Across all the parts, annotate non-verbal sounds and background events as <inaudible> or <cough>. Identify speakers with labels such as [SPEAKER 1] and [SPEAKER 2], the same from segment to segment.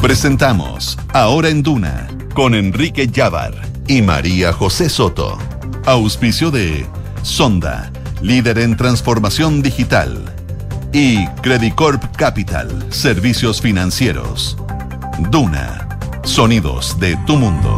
[SPEAKER 1] Presentamos Ahora en Duna con Enrique Llávar y María José Soto. Auspicio de Sonda, líder en transformación digital. Y Credicorp Capital, servicios financieros. Duna, sonidos de tu mundo.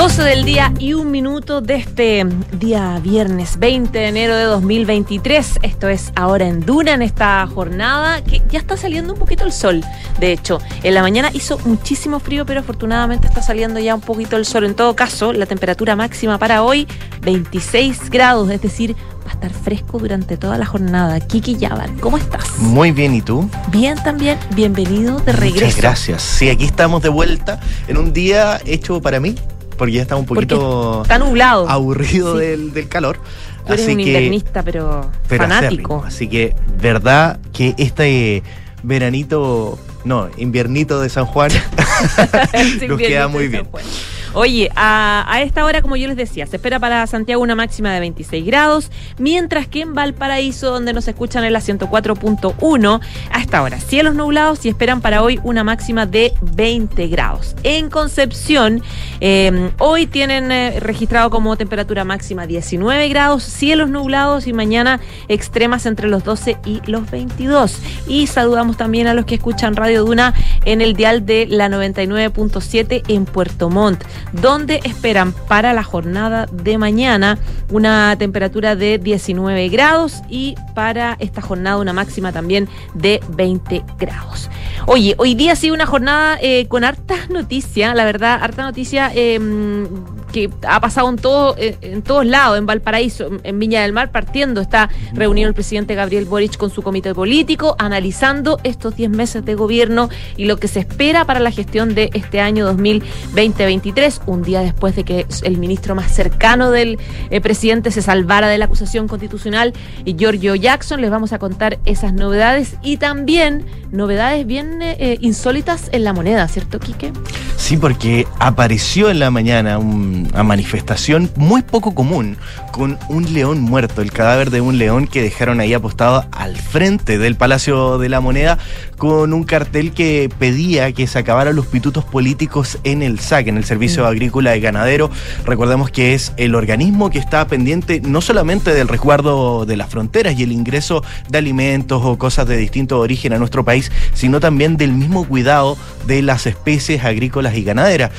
[SPEAKER 2] 12 del día y un minuto de este día viernes 20 de enero de 2023. Esto es ahora en Duna, en esta jornada que ya está saliendo un poquito el sol. De hecho, en la mañana hizo muchísimo frío, pero afortunadamente está saliendo ya un poquito el sol. En todo caso, la temperatura máxima para hoy 26 grados, es decir, va a estar fresco durante toda la jornada. Kiki Yabar, ¿cómo estás?
[SPEAKER 3] Muy bien, ¿y tú?
[SPEAKER 2] Bien también, bienvenido de regreso.
[SPEAKER 3] Muchas gracias. Sí, aquí estamos de vuelta en un día hecho para mí, porque ya está un poquito
[SPEAKER 2] está nublado.
[SPEAKER 3] aburrido del, del, calor.
[SPEAKER 2] Tú eres
[SPEAKER 3] así
[SPEAKER 2] un
[SPEAKER 3] que,
[SPEAKER 2] invernista, pero,
[SPEAKER 3] pero
[SPEAKER 2] fanático.
[SPEAKER 3] acérrimo. Así que, verdad que este veranito, no, inviernito de San Juan <laughs> <laughs> nos queda muy bien.
[SPEAKER 2] Oye, a, a, esta hora, como yo les decía, se espera para Santiago una máxima de 26 grados, mientras que en Valparaíso, donde nos escuchan en la 104.1, a esta hora cielos nublados y esperan para hoy una máxima de 20 grados. En Concepción, eh, hoy tienen eh, registrado como temperatura máxima 19 grados, cielos nublados y mañana extremas entre los 12 y los 22. Y saludamos también a los que escuchan Radio Duna en el dial de la 99.7 en Puerto Montt donde esperan para la jornada de mañana una temperatura de 19 grados y para esta jornada una máxima también de 20 grados. Oye, hoy día ha sido una jornada eh, con hartas noticias, la verdad, harta noticia eh, que ha pasado en, todo, eh, en todos lados, en Valparaíso, en Viña del Mar, partiendo está reunido el presidente Gabriel Boric con su comité político, analizando estos 10 meses de gobierno y lo que se espera para la gestión de este año 2020-2023, un día después de que el ministro más cercano del eh, presidente se salvara de la acusación constitucional, Giorgio Jackson. Les vamos a contar esas novedades y también novedades bien eh, insólitas en la moneda, ¿cierto, Quique?
[SPEAKER 3] Sí, porque apareció en la mañana un, una manifestación muy poco común con un león muerto, el cadáver de un león que dejaron ahí apostado al frente del Palacio de la Moneda con un cartel que pedía que se acabaran los pitutos políticos en el SAC, en el Servicio Agrícola y Ganadero. Recordemos que es el organismo que está pendiente no solamente del resguardo de las fronteras y el ingreso de alimentos o cosas de distinto origen a nuestro país, sino también del mismo cuidado de las especies agrícolas y ganaderas.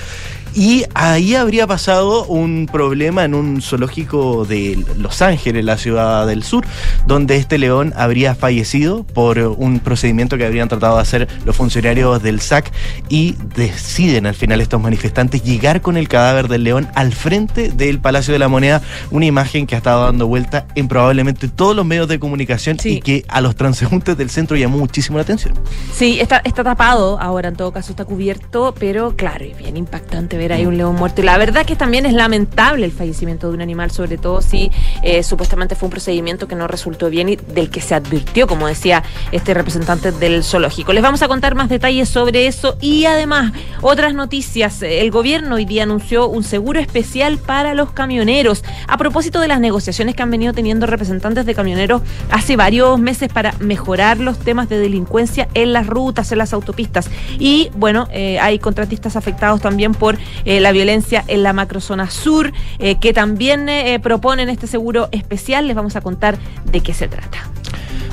[SPEAKER 3] Y ahí habría pasado un problema en un zoológico de Los Ángeles, la ciudad del sur, donde este león habría fallecido por un procedimiento que habrían tratado de hacer los funcionarios del SAC y deciden al final estos manifestantes llegar con el cadáver del león al frente del Palacio de la Moneda, una imagen que ha estado dando vuelta en probablemente todos los medios de comunicación sí. y que a los transeúntes del centro llamó muchísimo la atención.
[SPEAKER 2] Sí, está, está tapado, ahora en todo caso está cubierto, pero claro, y bien impactante ver ahí un león muerto. Y la verdad que también es lamentable el fallecimiento de un animal, sobre todo si eh, supuestamente fue un procedimiento que no resultó bien y del que se advirtió, como decía este representante del zoológico. Les vamos a contar más detalles sobre eso y además otras noticias. El gobierno hoy día anunció un seguro especial para los camioneros a propósito de las negociaciones que han venido teniendo representantes de camioneros hace varios meses para mejorar los temas de delincuencia en las rutas, en las autopistas. Y bueno, eh, hay contratistas afectados también por eh, la violencia en la macrozona sur, eh, que también eh, proponen este seguro especial. Les vamos a contar de qué se trata.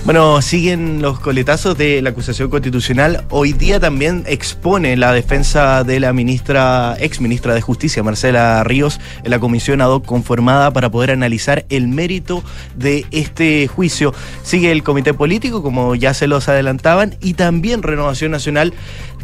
[SPEAKER 3] Bueno, siguen los coletazos de la acusación constitucional. Hoy día también expone la defensa de la ministra, ex ministra de Justicia, Marcela Ríos, en la comisión ad hoc conformada para poder analizar el mérito de este juicio. Sigue el comité político, como ya se los adelantaban, y también Renovación Nacional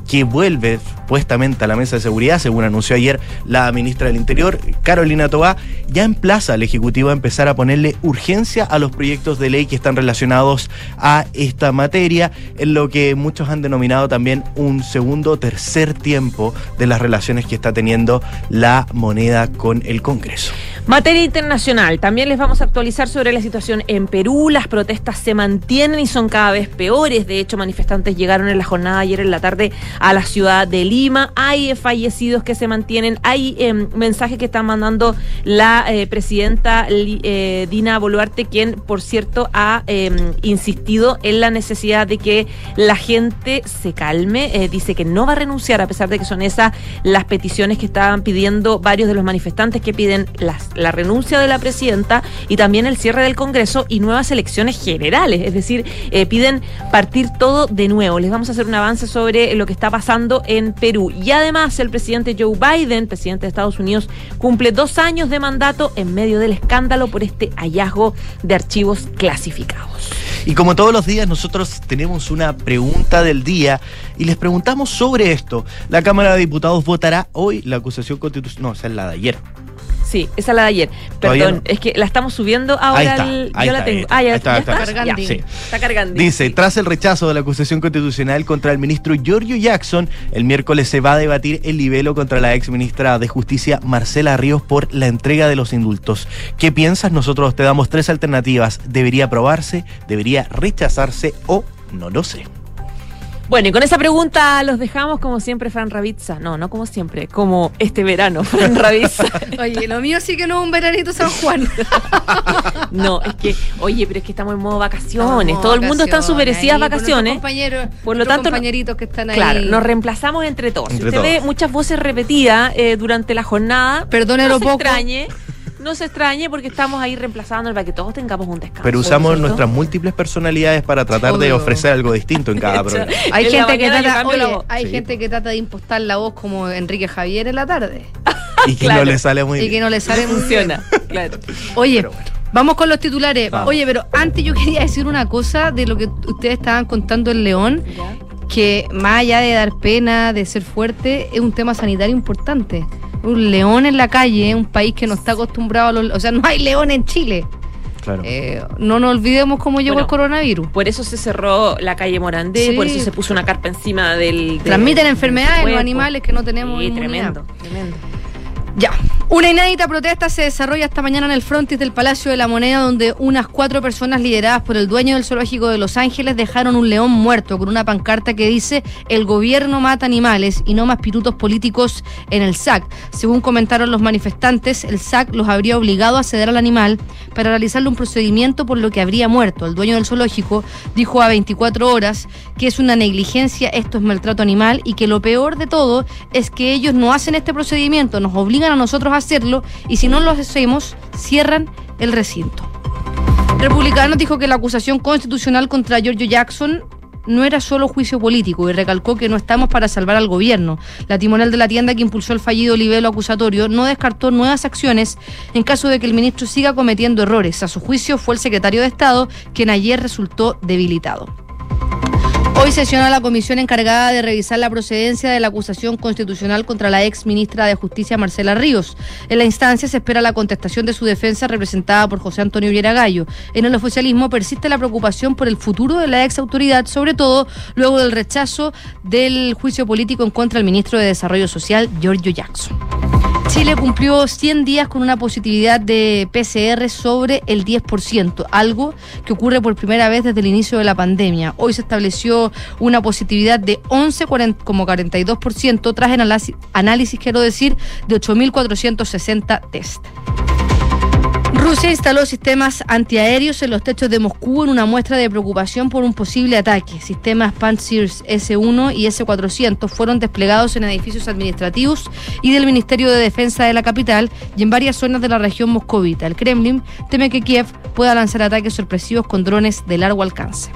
[SPEAKER 3] que vuelve supuestamente a la mesa de seguridad, según anunció ayer la ministra del Interior, Carolina Tobá, ya emplaza al Ejecutivo a empezar a ponerle urgencia a los proyectos de ley que están relacionados a esta materia, en lo que muchos han denominado también un segundo o tercer tiempo de las relaciones que está teniendo la moneda con el Congreso.
[SPEAKER 2] Materia internacional, también les vamos a actualizar sobre la situación en Perú. Las protestas se mantienen y son cada vez peores. De hecho, manifestantes llegaron en la jornada ayer en la tarde a la ciudad de Lima. Hay fallecidos que se mantienen. Hay em, mensajes que está mandando la eh, presidenta eh, Dina Boluarte, quien, por cierto, ha em, insistido en la necesidad de que la gente se calme. Eh, dice que no va a renunciar, a pesar de que son esas las peticiones que estaban pidiendo varios de los manifestantes que piden las la renuncia de la presidenta y también el cierre del Congreso y nuevas elecciones generales. Es decir, eh, piden partir todo de nuevo. Les vamos a hacer un avance sobre lo que está pasando en Perú. Y además, el presidente Joe Biden, presidente de Estados Unidos, cumple dos años de mandato en medio del escándalo por este hallazgo de archivos clasificados.
[SPEAKER 3] Y como todos los días, nosotros tenemos una pregunta del día y les preguntamos sobre esto. La Cámara de Diputados votará hoy la acusación constitucional. No, esa es la de ayer.
[SPEAKER 2] Sí, esa es la de ayer. Perdón, es que la estamos subiendo ahora. yo la tengo.
[SPEAKER 3] ah, ya está. Está, cargando. está cargando. Dice, tras el rechazo de la acusación constitucional contra el ministro Giorgio Jackson, el miércoles se va a debatir el libelo contra la ex ministra de Justicia Marcela Ríos por la entrega de los indultos. ¿Qué piensas? Nosotros te damos tres alternativas. ¿Debería aprobarse? ¿Debería rechazarse? ¿O no lo sé?
[SPEAKER 2] Bueno, y con esa pregunta los dejamos como siempre, Fran Ravizza. No, no como siempre, como este verano, <laughs> Fran Ravizza. <laughs>
[SPEAKER 4] oye, lo mío sí que no es un veranito San Juan. <laughs>
[SPEAKER 2] no, es que, oye, pero es que estamos en modo vacaciones. Todo el mundo está en sus merecidas vacaciones.
[SPEAKER 4] Compañeros, por lo tanto, compañeritos que están ahí.
[SPEAKER 2] Claro, nos reemplazamos entre todos. si usted ve muchas voces repetidas eh, durante la jornada,
[SPEAKER 4] perdónelo no poco.
[SPEAKER 2] extrañe no se extrañe porque estamos ahí reemplazando para que todos tengamos un descanso.
[SPEAKER 3] Pero usamos nuestras múltiples personalidades para tratar de ofrecer algo distinto en cada <laughs> programa.
[SPEAKER 4] Hay, gente que, trata, hay gente que trata de impostar la voz como Enrique Javier en la tarde. <laughs>
[SPEAKER 3] y que no le sale muy
[SPEAKER 4] bien. Y que no le sale <laughs>
[SPEAKER 2] Funciona, claro.
[SPEAKER 4] Oye, Vamos con los titulares. Oye, pero antes yo quería decir una cosa de lo que ustedes estaban contando en León, que más allá de dar pena, de ser fuerte, es un tema sanitario importante un león en la calle, un país que no está acostumbrado a los... O sea, no hay león en Chile. Claro. Eh, no nos olvidemos cómo llegó el coronavirus.
[SPEAKER 2] Por eso se cerró la calle Morandé, por eso se puso una carpa encima del...
[SPEAKER 4] Transmiten enfermedades en los animales que no tenemos
[SPEAKER 2] sí, tremendo, tremendo.
[SPEAKER 4] Ya. Una inédita protesta se desarrolla esta mañana en el frontis del Palacio de la Moneda, donde unas cuatro personas lideradas por el dueño del zoológico de Los Ángeles dejaron un león muerto con una pancarta que dice el gobierno mata animales y no más pirutos políticos en el SAC. Según comentaron los manifestantes, el SAC los habría obligado a ceder al animal para realizarle un procedimiento por lo que habría muerto. El dueño del zoológico dijo a 24 horas que es una negligencia, esto es maltrato animal y que lo peor de todo es que ellos no hacen este procedimiento, nos obligan a nosotros hacerlo y si no lo hacemos, cierran el recinto. Republicano dijo que la acusación constitucional contra Giorgio Jackson no era solo juicio político y recalcó que no estamos para salvar al gobierno. La timonel de la tienda que impulsó el fallido libelo acusatorio no descartó nuevas acciones en caso de que el ministro siga cometiendo errores. A su juicio fue el secretario de Estado quien ayer resultó debilitado. Hoy sesiona la comisión encargada de revisar la procedencia de la acusación constitucional contra la ex ministra de Justicia Marcela Ríos. En la instancia se espera la contestación de su defensa representada por José Antonio Viera Gallo. En el oficialismo persiste la preocupación por el futuro de la ex autoridad, sobre todo luego del rechazo del juicio político en contra del ministro de Desarrollo Social, Giorgio Jackson. Chile cumplió 100 días con una positividad de PCR sobre el 10%, algo que ocurre por primera vez desde el inicio de la pandemia. Hoy se estableció una positividad de 11,42% tras el análisis, quiero decir, de 8.460 test. Rusia instaló sistemas antiaéreos en los techos de Moscú en una muestra de preocupación por un posible ataque. Sistemas Pantsir S-1 y S-400 fueron desplegados en edificios administrativos y del Ministerio de Defensa de la capital y en varias zonas de la región moscovita. El Kremlin teme que Kiev pueda lanzar ataques sorpresivos con drones de largo alcance.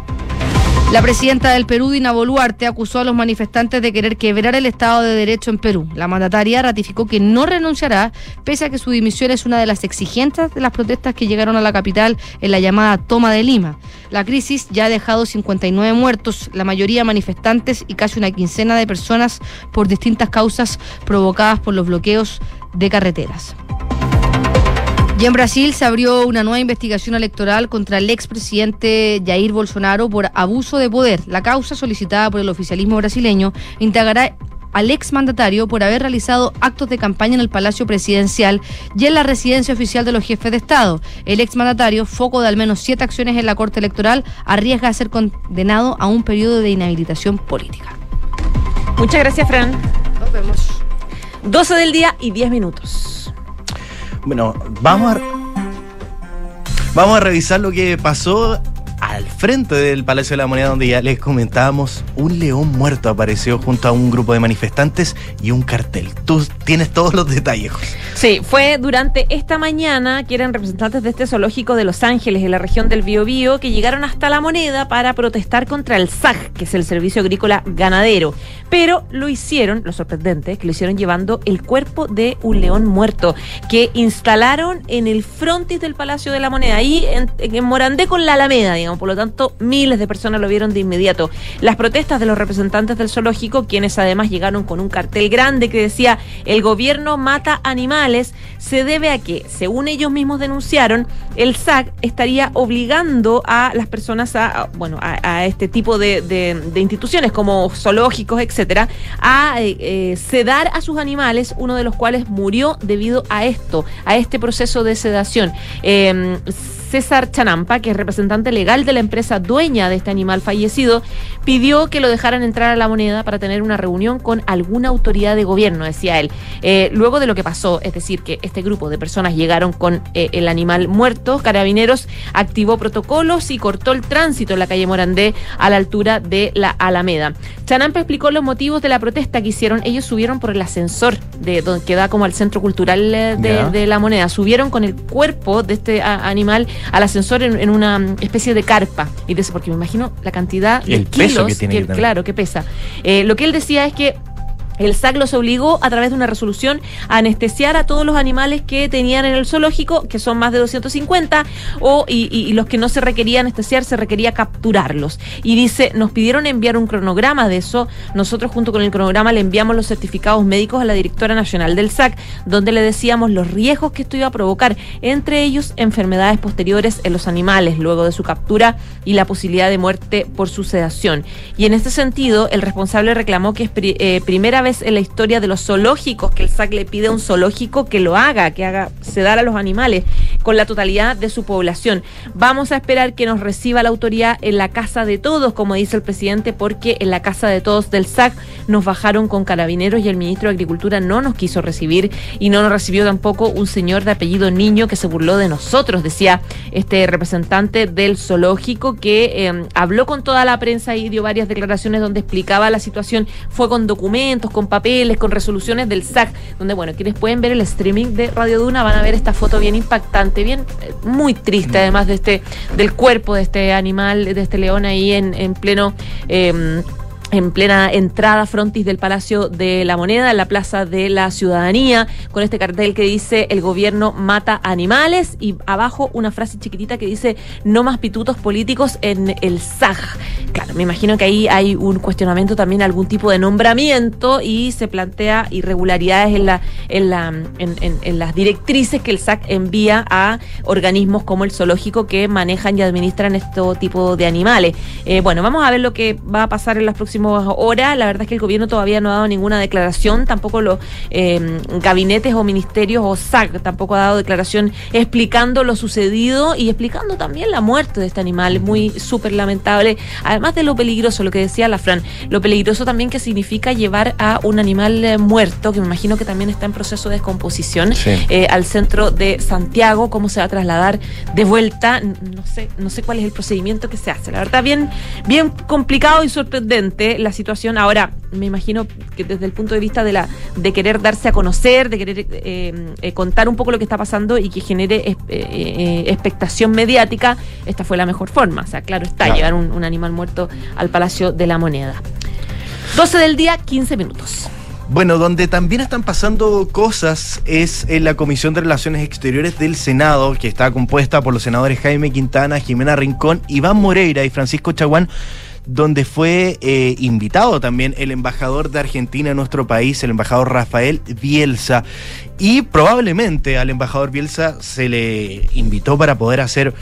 [SPEAKER 4] La presidenta del Perú, Dina Boluarte, acusó a los manifestantes de querer quebrar el Estado de Derecho en Perú. La mandataria ratificó que no renunciará, pese a que su dimisión es una de las exigentes de las protestas que llegaron a la capital en la llamada toma de Lima. La crisis ya ha dejado 59 muertos, la mayoría manifestantes y casi una quincena de personas por distintas causas provocadas por los bloqueos de carreteras. Y en Brasil se abrió una nueva investigación electoral contra el expresidente Jair Bolsonaro por abuso de poder. La causa solicitada por el oficialismo brasileño integrará al exmandatario por haber realizado actos de campaña en el Palacio Presidencial y en la residencia oficial de los jefes de Estado. El exmandatario, foco de al menos siete acciones en la Corte Electoral, arriesga a ser condenado a un periodo de inhabilitación política.
[SPEAKER 2] Muchas gracias, Fran.
[SPEAKER 4] Nos vemos.
[SPEAKER 2] 12 del día y 10 minutos.
[SPEAKER 3] Bueno, vamos a, vamos a revisar lo que pasó al frente del Palacio de la Moneda, donde ya les comentábamos, un león muerto apareció junto a un grupo de manifestantes y un cartel. Tú tienes todos los detalles.
[SPEAKER 2] Sí, fue durante esta mañana que eran representantes de este zoológico de Los Ángeles, en la región del Biobío, que llegaron hasta la moneda para protestar contra el SAG, que es el Servicio Agrícola Ganadero. Pero lo hicieron, lo sorprendente, que lo hicieron llevando el cuerpo de un león muerto, que instalaron en el frontis del Palacio de la Moneda, ahí en, en Morandé con la Alameda, digamos. Por lo tanto, miles de personas lo vieron de inmediato. Las protestas de los representantes del zoológico, quienes además llegaron con un cartel grande que decía el gobierno mata animales, se debe a que, según ellos mismos denunciaron, el SAC estaría obligando a las personas a, bueno, a, este tipo de, instituciones como zoológicos, etcétera, a eh, eh, sedar a sus animales, uno de los cuales murió debido a esto, a este proceso de sedación. Eh, César Chanampa, que es representante legal de la empresa dueña de este animal fallecido, pidió que lo dejaran entrar a la moneda para tener una reunión con alguna autoridad de gobierno, decía él. Eh, luego de lo que pasó, es decir, que este grupo de personas llegaron con eh, el animal muerto, Carabineros activó protocolos y cortó el tránsito en la calle Morandé a la altura de la Alameda. Chanampa explicó los motivos de la protesta que hicieron. Ellos subieron por el ascensor de donde que da como al centro cultural eh, de, la moneda. Subieron con el cuerpo de este a- animal al ascensor en, en una especie de carpa. Y dice, porque me imagino la cantidad de
[SPEAKER 3] el peso
[SPEAKER 2] kilos
[SPEAKER 3] que tiene que tener.
[SPEAKER 2] claro, que pesa. Eh, lo que él decía es que el SAC los obligó a través de una resolución a anestesiar a todos los animales que tenían en el zoológico, que son más de 250, o, y, los que no se requería anestesiar, se requería capturarlos. Y dice, nos pidieron enviar un cronograma de eso. Nosotros junto con el cronograma le enviamos los certificados médicos a la directora nacional del SAC, donde le decíamos los riesgos que esto iba a provocar, entre ellos enfermedades posteriores en los animales luego de su captura y la posibilidad de muerte por su sedación. Y en este sentido, el responsable reclamó que es eh, primera vez en la historia de los zoológicos que el SAC le pide a un zoológico que lo haga, que haga sedar a los animales con la totalidad de su población. Vamos a esperar que nos reciba la autoridad en la casa de todos, como dice el presidente, porque en la casa de todos del SAC nos bajaron con carabineros y el ministro de Agricultura no nos quiso recibir y no nos recibió tampoco un señor de apellido Niño que se burló de nosotros, decía este representante del zoológico que eh, habló con toda la prensa y dio varias declaraciones donde explicaba la situación, fue con documentos, con papeles, con resoluciones del SAC, donde bueno, quienes pueden ver el streaming de Radio Duna van a ver esta foto bien impactante, bien eh, muy triste además de este del cuerpo de este animal, de este león ahí en, en pleno eh, en plena entrada frontis del Palacio de la Moneda, en la Plaza de la Ciudadanía, con este cartel que dice el gobierno mata animales y abajo una frase chiquitita que dice no más pitutos políticos en el SAG. Claro, me imagino que ahí hay un cuestionamiento también, algún tipo de nombramiento y se plantea irregularidades en, la, en, la, en, en- en las directrices que el SAC envía a organismos como el zoológico que manejan y administran este tipo de animales. Eh, bueno, vamos a ver lo que va a pasar en las próximas horas. La verdad es que el gobierno todavía no ha dado ninguna declaración, tampoco los eh, gabinetes o ministerios o SAC tampoco ha dado declaración explicando lo sucedido y explicando también la muerte de este animal, muy súper lamentable. Además de lo peligroso, lo que decía la Fran, lo peligroso también que significa llevar a un animal eh, muerto, que me imagino que también está en proceso de descomposición,
[SPEAKER 3] Sí.
[SPEAKER 2] eh, al centro de Santiago, cómo se va a trasladar de vuelta, no sé, no sé cuál es el procedimiento que se hace. La verdad, bien, bien complicado y sorprendente la situación. Ahora, me imagino que desde el punto de vista de la, de querer darse a conocer, de querer eh, eh, contar un poco lo que está pasando y que genere eh, eh, expectación mediática, esta fue la mejor forma. O sea, claro está,
[SPEAKER 3] Claro.
[SPEAKER 2] llevar un, un animal muerto al Palacio de la Moneda. 12 del día, 15 minutos.
[SPEAKER 3] Bueno, donde también están pasando cosas es en la Comisión de Relaciones Exteriores del Senado, que está compuesta por los senadores Jaime Quintana, Jimena Rincón, Iván Moreira y Francisco Chaguán, donde fue eh, invitado también el embajador de Argentina en nuestro país, el embajador Rafael Bielsa. Y probablemente al embajador Bielsa se le invitó para poder hacer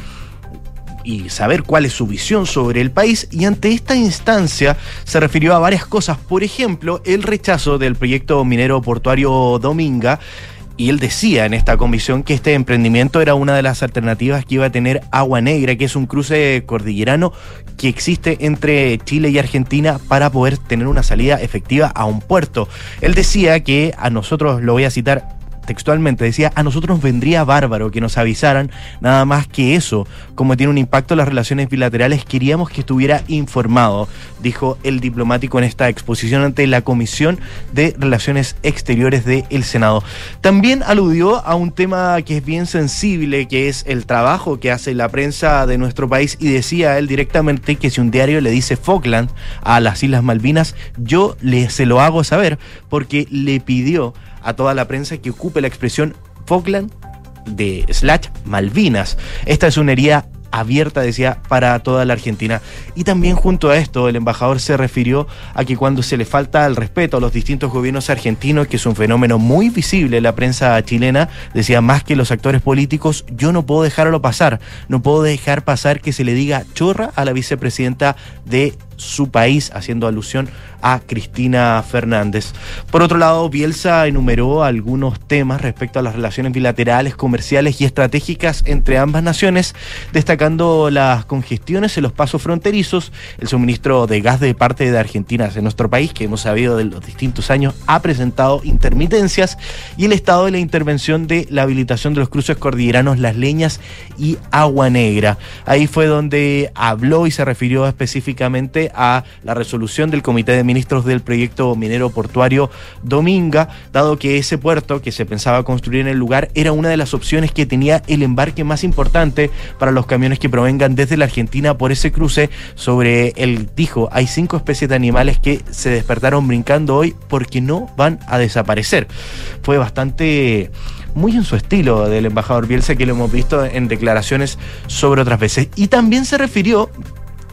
[SPEAKER 3] y saber cuál es su visión sobre el país y ante esta instancia se refirió a varias cosas, por ejemplo, el rechazo del proyecto minero portuario Dominga y él decía en esta comisión que este emprendimiento era una de las alternativas que iba a tener Agua Negra, que es un cruce cordillerano que existe entre Chile y Argentina para poder tener una salida efectiva a un puerto. Él decía que a nosotros, lo voy a citar, textualmente decía, a nosotros nos vendría bárbaro que nos avisaran nada más que eso, como tiene un impacto en las relaciones bilaterales, queríamos que estuviera informado, dijo el diplomático en esta exposición ante la Comisión de Relaciones Exteriores del Senado. También aludió a un tema que es bien sensible, que es el trabajo que hace la prensa de nuestro país y decía él directamente que si un diario le dice Falkland a las Islas Malvinas, yo le, se lo hago saber porque le pidió a toda la prensa que ocupe la expresión Falkland de slash Malvinas. Esta es una herida abierta, decía, para toda la Argentina. Y también junto a esto, el embajador se refirió a que cuando se le falta el respeto a los distintos gobiernos argentinos, que es un fenómeno muy visible en la prensa chilena, decía, más que los actores políticos, yo no puedo dejarlo pasar, no puedo dejar pasar que se le diga chorra a la vicepresidenta de su país, haciendo alusión a Cristina Fernández. Por otro lado, Bielsa enumeró algunos temas respecto a las relaciones bilaterales, comerciales y estratégicas entre ambas naciones, destacando las congestiones en los pasos fronterizos, el suministro de gas de parte de Argentina en nuestro país, que hemos sabido de los distintos años ha presentado intermitencias, y el estado de la intervención de la habilitación de los cruces cordilleranos Las Leñas y Agua Negra. Ahí fue donde habló y se refirió específicamente a la resolución del Comité de Ministros del proyecto minero portuario Dominga, dado que ese puerto que se pensaba construir en el lugar era una de las opciones que tenía el embarque más importante para los camiones que provengan desde la Argentina por ese cruce sobre el dijo, hay cinco especies de animales que se despertaron brincando hoy porque no van a desaparecer. Fue bastante muy en su estilo del embajador Bielsa que lo hemos visto en declaraciones sobre otras veces. Y también se refirió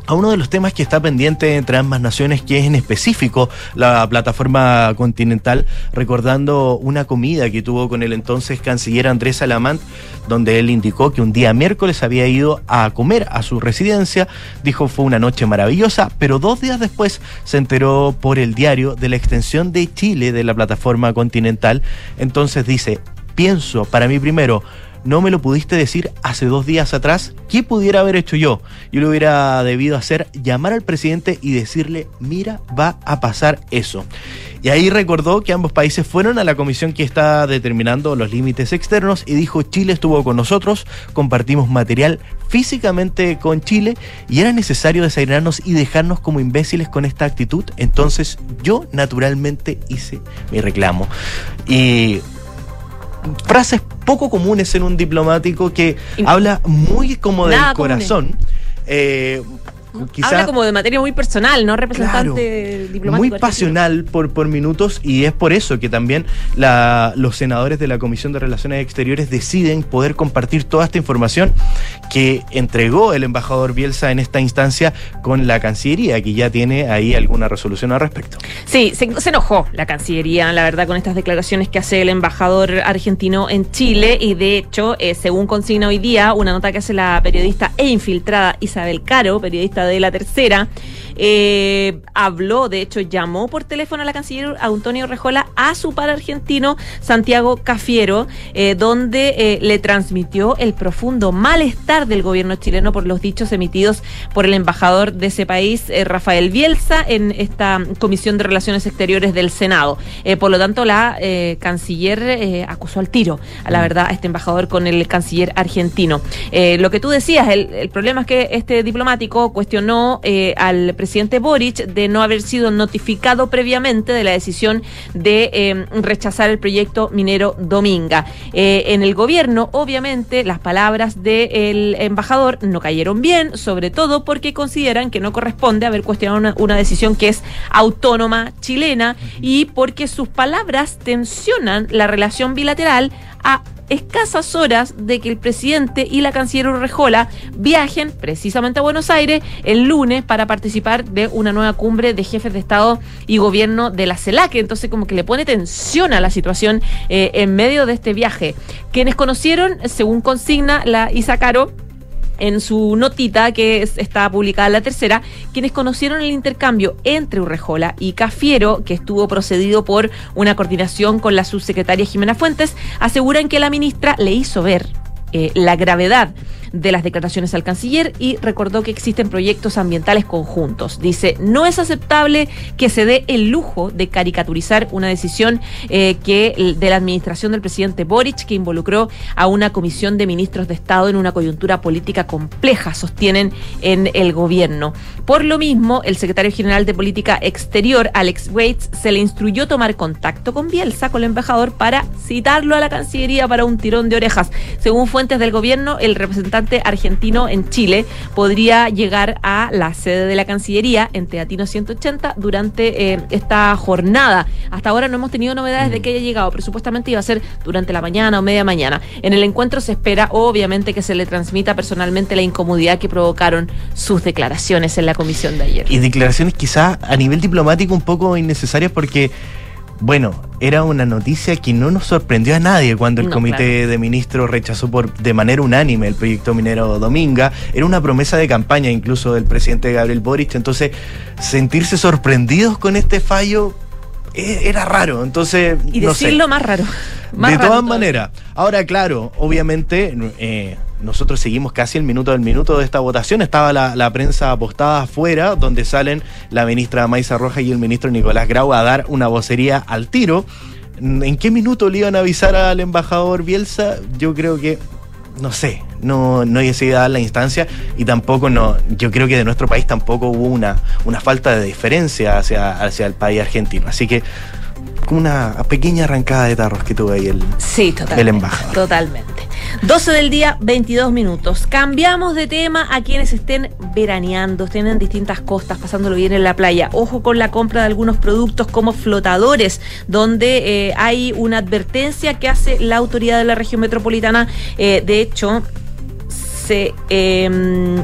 [SPEAKER 3] a uno de los temas que está pendiente entre ambas naciones, que es en específico la plataforma continental, recordando una comida que tuvo con el entonces canciller Andrés Alamant, donde él indicó que un día miércoles había ido a comer a su residencia, dijo fue una noche maravillosa, pero dos días después se enteró por el diario de la extensión de Chile de la plataforma continental, entonces dice, pienso para mí primero, no me lo pudiste decir hace dos días atrás, ¿qué pudiera haber hecho yo? Yo lo hubiera debido hacer, llamar al presidente y decirle, mira, va a pasar eso. Y ahí recordó que ambos países fueron a la comisión que está determinando los límites externos y dijo, Chile estuvo con nosotros, compartimos material físicamente con Chile y era necesario desairarnos y dejarnos como imbéciles con esta actitud. Entonces yo naturalmente hice mi reclamo. Y frases poco comunes en un diplomático que habla muy como del corazón.
[SPEAKER 2] Eh, Habla como de materia muy personal, ¿no? Representante diplomático.
[SPEAKER 3] Muy pasional por, por minutos y es por eso que también los senadores de la Comisión de Relaciones Exteriores deciden poder compartir toda esta información que entregó el embajador Bielsa en esta instancia con la Cancillería, que ya tiene ahí alguna resolución al respecto.
[SPEAKER 2] Sí, se, enojó la Cancillería, la verdad, con estas declaraciones que hace el embajador argentino en Chile y de hecho, eh, según consigna hoy día, una nota que hace la periodista e infiltrada Isabel Caro, periodista de la tercera, eh, habló, de hecho, llamó por teléfono a la canciller Antonio Rejola a su par argentino, Santiago Cafiero, eh, donde eh, le transmitió el profundo malestar del gobierno chileno por los dichos emitidos por el embajador de ese país, Rafael Bielsa, en esta Comisión de Relaciones Exteriores del Senado. por lo tanto, la canciller acusó al tiro, a la verdad, a este embajador con el canciller argentino. lo que tú decías, el, el problema es que este diplomático cuestionó al presidente Boric de no haber sido notificado previamente de la decisión de eh, rechazar el proyecto minero Dominga. Eh, en el gobierno, obviamente, las palabras del embajador no cayeron bien, sobre todo porque consideran que no corresponde haber cuestionado una, una decisión que es autónoma chilena y porque sus palabras tensionan la relación bilateral a escasas horas de que el presidente y la canciller Urrejola viajen precisamente a Buenos Aires el lunes para participar de una nueva cumbre de jefes de Estado y gobierno de la CELAC. Entonces como que le pone tensión a la situación eh, en medio de este viaje. Quienes conocieron, según consigna la Isa Caro, en su notita que está publicada la tercera, quienes conocieron el intercambio entre Urrejola y Cafiero, que estuvo procedido por una coordinación con la subsecretaria Jimena Fuentes, aseguran que la ministra le hizo ver eh, la gravedad de las declaraciones al canciller y recordó que existen proyectos ambientales conjuntos. Dice, no es aceptable que se dé el lujo de caricaturizar una decisión eh, que de la administración del presidente Boric que involucró a una comisión de ministros de Estado en una coyuntura política compleja, sostienen en el gobierno. Por lo mismo, el secretario general de Política Exterior, Alex Waits, se le instruyó tomar contacto con Bielsa, con el embajador, para citarlo a la Cancillería para un tirón de orejas. Según fuentes del gobierno, el representante argentino en Chile podría llegar a la sede de la Cancillería en Teatino 180 durante eh, esta jornada. Hasta ahora no hemos tenido novedades de que haya llegado, pero supuestamente iba a ser durante la mañana o media mañana. En el encuentro se espera, obviamente, que se le transmita personalmente la incomodidad que provocaron sus declaraciones en la comisión de ayer.
[SPEAKER 3] Y declaraciones quizás a nivel diplomático un poco innecesarias porque bueno, era una noticia que no nos sorprendió a nadie cuando el Comité de Ministros rechazó por de manera unánime el proyecto minero Dominga. Era una promesa de campaña incluso del presidente Gabriel Boric. Entonces, sentirse sorprendidos con este fallo e, era raro. Entonces,
[SPEAKER 2] y decirlo más raro.
[SPEAKER 3] de todas maneras. Ahora, claro, obviamente. Eh, nosotros seguimos casi el minuto del minuto de esta votación. Estaba la, prensa apostada afuera, donde salen la ministra Maisa Roja y el ministro Nicolás Grau a dar una vocería al tiro. ¿En qué minuto le iban a avisar al embajador Bielsa? Yo creo que, no sé, no, no decidido dar la instancia y tampoco no, yo creo que de nuestro país tampoco hubo una, una falta de diferencia hacia, hacia el país argentino. Así que una pequeña arrancada de tarros que tuve ahí el,
[SPEAKER 2] sí, el embajador. Totalmente. 12 del día, 22 minutos. Cambiamos de tema a quienes estén veraneando, estén en distintas costas, pasándolo bien en la playa. Ojo con la compra de algunos productos como flotadores, donde eh, hay una advertencia que hace la autoridad de la región metropolitana. Eh, de hecho, se em,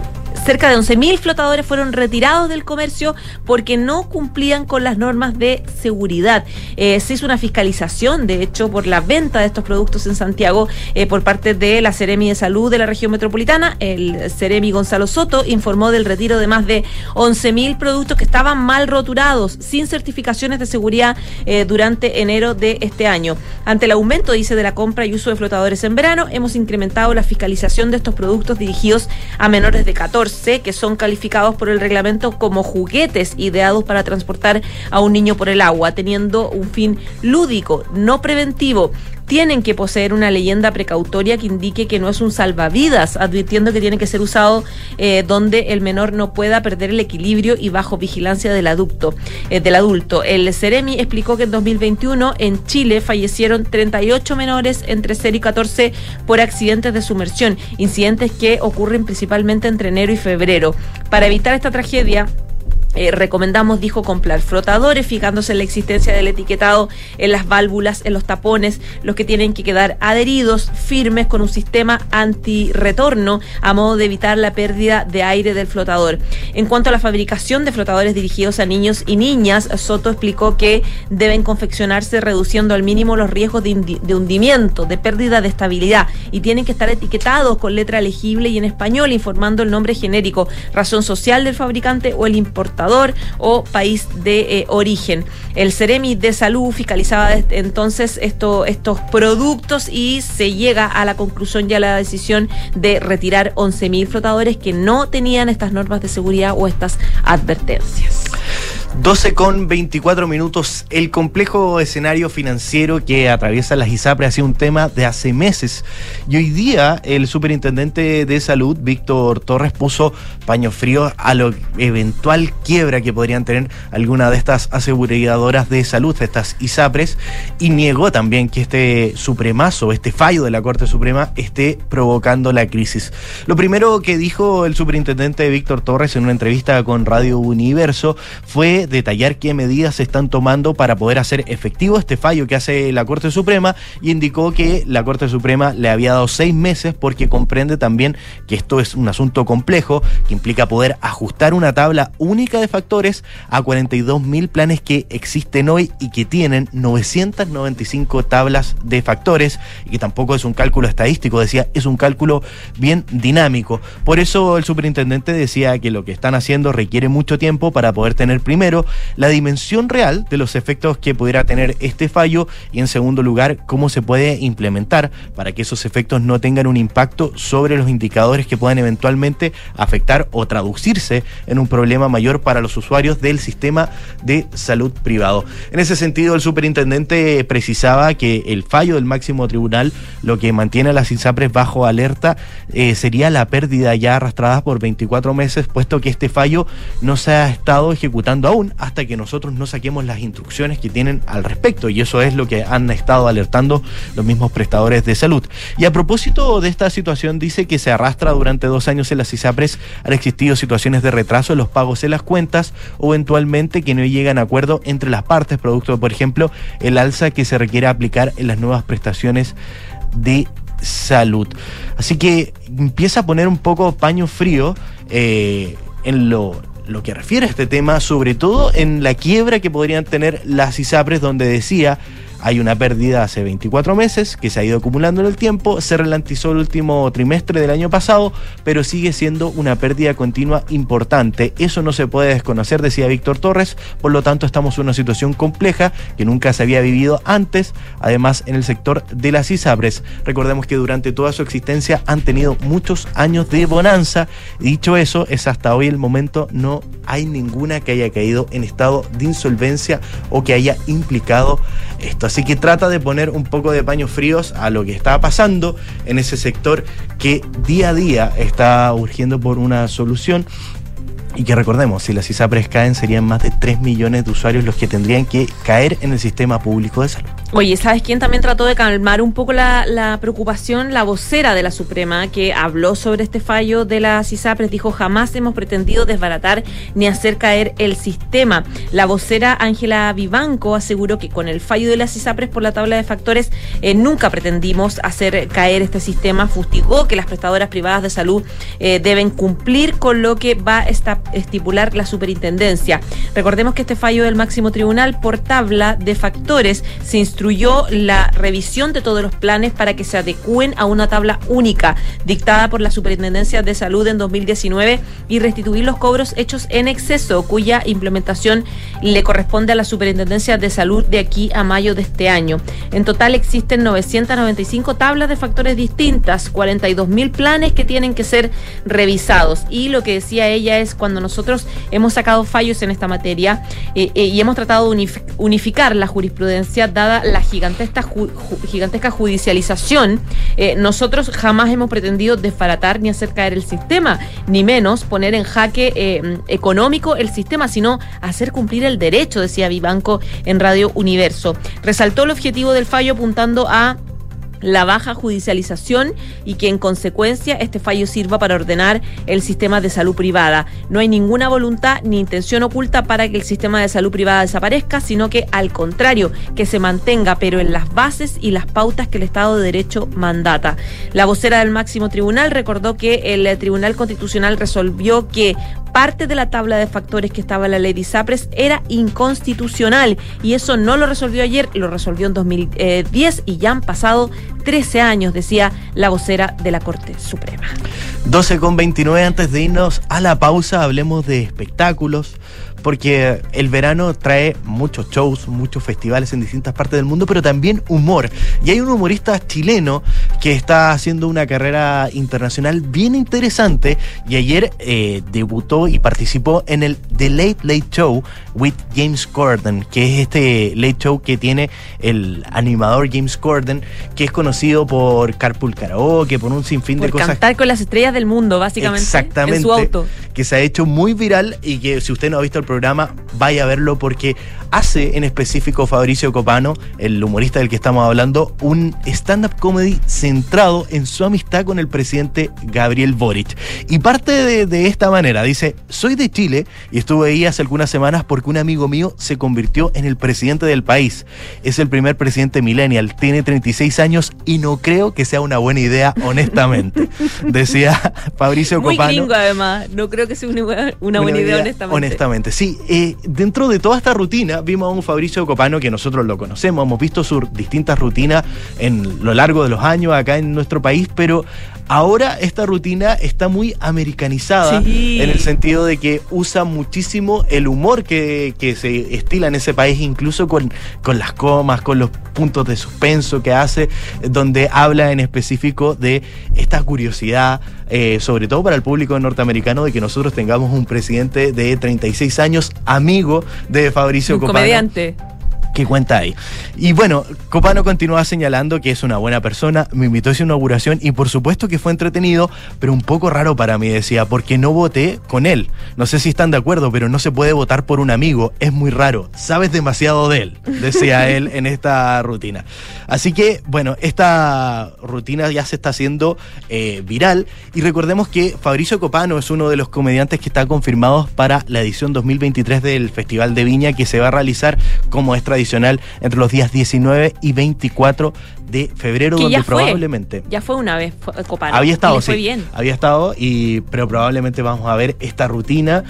[SPEAKER 2] cerca de 11.000 flotadores fueron retirados del comercio porque no cumplían con las normas de seguridad. Eh, se hizo una fiscalización, de hecho, por la venta de estos productos en Santiago eh, por parte de la Ceremi de Salud de la región metropolitana. El Ceremi Gonzalo Soto informó del retiro de más de 11.000 productos que estaban mal roturados, sin certificaciones de seguridad eh, durante enero de este año. Ante el aumento, dice, de la compra y uso de flotadores en verano, hemos incrementado la fiscalización de estos productos dirigidos a menores de 14 que son calificados por el reglamento como juguetes ideados para transportar a un niño por el agua, teniendo un fin lúdico, no preventivo tienen que poseer una leyenda precautoria que indique que no es un salvavidas, advirtiendo que tiene que ser usado eh, donde el menor no pueda perder el equilibrio y bajo vigilancia del adulto. Eh, del adulto. El Ceremi explicó que en 2021 en Chile fallecieron 38 menores entre 0 y 14 por accidentes de sumersión, incidentes que ocurren principalmente entre enero y febrero. Para evitar esta tragedia, eh, recomendamos, dijo, comprar flotadores, fijándose en la existencia del etiquetado en las válvulas, en los tapones, los que tienen que quedar adheridos, firmes, con un sistema antirretorno, a modo de evitar la pérdida de aire del flotador. En cuanto a la fabricación de flotadores dirigidos a niños y niñas, Soto explicó que deben confeccionarse reduciendo al mínimo los riesgos de, de hundimiento, de pérdida de estabilidad, y tienen que estar etiquetados con letra legible y en español, informando el nombre genérico, razón social del fabricante o el importador o país de eh, origen. El Ceremi de Salud fiscalizaba entonces estos productos y se llega a la conclusión ya la decisión de retirar 11.000 flotadores que no tenían estas normas de seguridad o estas advertencias.
[SPEAKER 3] 12 con 24 minutos. El complejo escenario financiero que atraviesa las ISAPRE ha sido un tema de hace meses. Y hoy día el superintendente de salud, Víctor Torres, puso paño frío a lo eventual quiebra que podrían tener alguna de estas aseguradoras de salud, estas ISAPRES, y negó también que este supremazo, este fallo de la Corte Suprema, esté provocando la crisis. Lo primero que dijo el superintendente Víctor Torres en una entrevista con Radio Universo fue de detallar qué medidas se están tomando para poder hacer efectivo este fallo que hace la Corte Suprema y indicó que la Corte Suprema le había dado seis meses porque comprende también que esto es un asunto complejo que implica poder ajustar una tabla única de factores a 42 mil planes que existen hoy y que tienen 995 tablas de factores y que tampoco es un cálculo estadístico, decía, es un cálculo bien dinámico. Por eso el superintendente decía que lo que están haciendo requiere mucho tiempo para poder tener primero la dimensión real de los efectos que pudiera tener este fallo y en segundo lugar cómo se puede implementar para que esos efectos no tengan un impacto sobre los indicadores que puedan eventualmente afectar o traducirse en un problema mayor para los usuarios del sistema de salud privado. En ese sentido, el superintendente precisaba que el fallo del máximo tribunal lo que mantiene a las ISAPRES bajo alerta eh, sería la pérdida ya arrastrada por 24 meses, puesto que este fallo no se ha estado ejecutando aún hasta que nosotros no saquemos las instrucciones que tienen al respecto. Y eso es lo que han estado alertando los mismos prestadores de salud. Y a propósito de esta situación, dice que se arrastra durante dos años en las ISAPRES han existido situaciones de retraso en los pagos en las cuentas o eventualmente que no llegan a acuerdo entre las partes, producto por ejemplo, el alza que se requiere aplicar en las nuevas prestaciones de salud. Así que empieza a poner un poco paño frío eh, en lo, lo que refiere a este tema, sobre todo en la quiebra que podrían tener las ISAPRES, donde decía hay una pérdida hace 24 meses que se ha ido acumulando en el tiempo, se ralentizó el último trimestre del año pasado, pero sigue siendo una pérdida continua importante. Eso no se puede desconocer, decía Víctor Torres, por lo tanto estamos en una situación compleja que nunca se había vivido antes, además en el sector de las ISAPRES. Recordemos que durante toda su existencia han tenido muchos años de bonanza. Dicho eso, es hasta hoy el momento, no hay ninguna que haya caído en estado de insolvencia o que haya implicado esto. Así que trata de poner un poco de paños fríos a lo que está pasando en ese sector que día a día está urgiendo por una solución. Y que recordemos, si las ISAPRES caen, serían más de 3 millones de usuarios los que tendrían que caer en el sistema público de salud.
[SPEAKER 2] Oye, ¿sabes quién también trató de calmar un poco la, la, preocupación? La vocera de la Suprema, que habló sobre este fallo de las ISAPRES, dijo, jamás hemos pretendido desbaratar ni hacer caer el sistema. La vocera Ángela Vivanco aseguró que con el fallo de las ISAPRES por la tabla de factores eh, nunca pretendimos hacer caer este sistema. Fustigó que las prestadoras privadas de salud eh, deben cumplir con lo que va a estipular la superintendencia. Recordemos que este fallo del máximo tribunal por tabla de factores se instruyó la revisión de todos los planes para que se adecúen a una tabla única dictada por la Superintendencia de Salud en 2019 y restituir los cobros hechos en exceso, cuya implementación le corresponde a la Superintendencia de Salud de aquí a mayo de este año. En total existen 995 tablas de factores distintas, 42 mil planes que tienen que ser revisados. Y lo que decía ella es cuando nosotros hemos sacado fallos en esta materia eh, eh, y hemos tratado de unificar la jurisprudencia dada la gigantesca, gigantesca judicialización, eh, nosotros jamás hemos pretendido desbaratar ni hacer caer el sistema, ni menos poner en jaque económico el sistema, sino hacer cumplir el derecho, decía Vivanco en Radio Universo. Resaltó el objetivo del fallo apuntando a la baja judicialización y que en consecuencia este fallo sirva para ordenar el sistema de salud privada. No hay ninguna voluntad ni intención oculta para que el sistema de salud privada desaparezca, sino que al contrario, que se mantenga, pero en las bases y las pautas que el Estado de Derecho mandata. La vocera del máximo tribunal recordó que el Tribunal Constitucional resolvió que parte de la tabla de factores que estaba la ley de ISAPRES era inconstitucional y eso no lo resolvió ayer, lo resolvió en 2010 y ya han pasado 13 años, decía la vocera de la Corte Suprema.
[SPEAKER 3] 12 con 29 antes de irnos a la pausa, hablemos de espectáculos porque el verano trae muchos shows, muchos festivales en distintas partes del mundo, pero también humor. Y hay un humorista chileno que está haciendo una carrera internacional bien interesante y ayer eh, debutó y participó en el The Late Late Show with James Corden, que es este late show que tiene el animador James Corden, que es conocido por Carpool Karaoke, por un sinfín de cosas.
[SPEAKER 2] Cantar con las estrellas del mundo, básicamente.
[SPEAKER 3] Exactamente.
[SPEAKER 2] En su auto.
[SPEAKER 3] Que se ha hecho muy viral y que si usted no ha visto el programa, vaya a verlo porque hace en específico Fabricio Copano, el humorista del que estamos hablando, un stand-up comedy centrado en su amistad con el presidente Gabriel Boric. Y parte de, de esta manera, dice soy de Chile y estuve ahí hace algunas semanas porque un amigo mío se convirtió en el presidente del país. Es el primer presidente millennial, tiene 36 años y no creo que sea una buena idea, honestamente. Decía <laughs> Fabricio
[SPEAKER 2] Muy
[SPEAKER 3] Copano.
[SPEAKER 2] gringo, además. No creo que sea una, buena- una buena idea, honestamente.
[SPEAKER 3] Honestamente, sí. Eh, dentro de toda esta rutina, vimos a un Fabricio Copano que nosotros lo conocemos, hemos visto sus distintas rutinas en lo largo de los años acá en nuestro país, pero ahora esta rutina está muy americanizada
[SPEAKER 2] Sí.
[SPEAKER 3] en el sentido de que usa muchísimo el humor que, que se estila en ese país, incluso con, con las comas, con los puntos de suspenso que hace, donde habla en específico de esta curiosidad, eh, sobre todo para el público norteamericano, de que nosotros tengamos un presidente de 36 años, amigo de Fabricio
[SPEAKER 2] Un
[SPEAKER 3] Copano.
[SPEAKER 2] comediante.
[SPEAKER 3] ¿Qué cuenta ahí? Y bueno, Copano continúa señalando que es una buena persona, me invitó a su inauguración y por supuesto que fue entretenido, pero un poco raro para mí, decía, porque no voté con él. No sé si están de acuerdo, pero no se puede votar por un amigo, es muy raro, sabes demasiado de él, decía <laughs> él en esta rutina. Así que, bueno, esta rutina ya se está haciendo eh, viral y recordemos que Fabricio Copano es uno de los comediantes que está confirmados para la edición 2023 del Festival de Viña que se va a realizar como es tradicional entre los días 19 y 24 de febrero,
[SPEAKER 2] Que
[SPEAKER 3] donde
[SPEAKER 2] ya fue.
[SPEAKER 3] probablemente
[SPEAKER 2] Ya fue una vez, fue- Copano.
[SPEAKER 3] había estado, sí,
[SPEAKER 2] bien.
[SPEAKER 3] había estado, y, pero probablemente vamos a ver esta rutina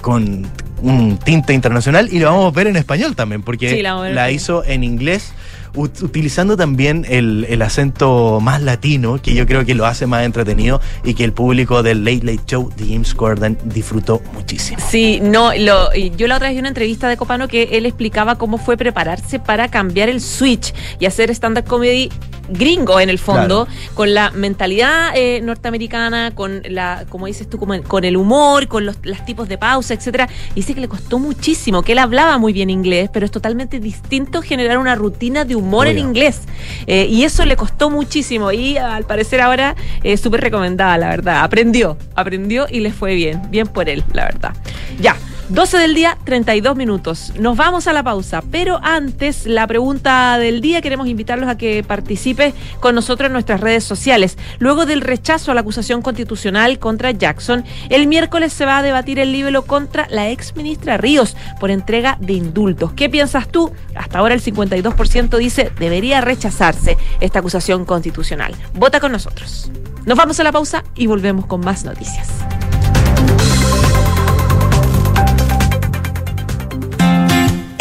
[SPEAKER 3] con un tinte internacional y lo vamos a ver en español también, porque
[SPEAKER 2] Sí, la
[SPEAKER 3] hizo en inglés ut- utilizando también el, el acento más latino, que yo creo que lo hace más entretenido y que el público del Late Late Show de James Corden disfrutó muchísimo.
[SPEAKER 2] Sí, no, lo, yo la otra vez vi una entrevista de Copano que él explicaba cómo fue prepararse para cambiar el switch y hacer stand-up comedy gringo en el fondo, con la mentalidad eh, norteamericana, con la, como dices tú, como- con el humor, con los, los tipos de pausa, etcétera. Y dice que le costó muchísimo, que él hablaba muy bien inglés, pero es totalmente distinto generar una rutina de humor en
[SPEAKER 3] Obvio.
[SPEAKER 2] inglés. Eh, y eso le costó muchísimo. Y al parecer ahora es súper recomendada, la verdad. Aprendió, aprendió y le fue bien. Bien por él, la verdad. Ya. 12 del día, 32 minutos. Nos vamos a la pausa, pero antes la pregunta del día queremos invitarlos a que participe con nosotros en nuestras redes sociales. Luego del rechazo a la acusación constitucional contra Jackson, el miércoles se va a debatir el libelo contra la ex ministra Ríos por entrega de indultos. ¿Qué piensas tú? Hasta ahora el 52% dice debería rechazarse esta acusación constitucional. Vota con nosotros. Nos vamos a la pausa y volvemos con más noticias.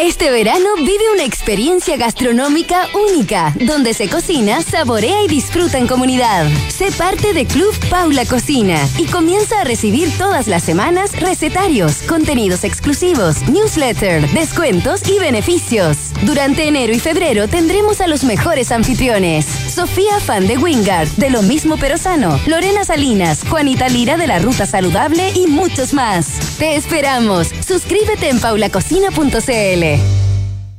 [SPEAKER 5] Este verano vive una experiencia gastronómica única, donde se cocina, saborea y disfruta en comunidad. Sé parte de Club Paula Cocina y comienza a recibir todas las semanas recetarios, contenidos exclusivos, newsletter, descuentos y beneficios. Durante enero y febrero tendremos a los mejores anfitriones. Sofía Fan de Wingard, de lo mismo pero sano, Lorena Salinas, Juanita Lira de la Ruta Saludable y muchos más. Te esperamos. Suscríbete en paulacocina.cl. Chile.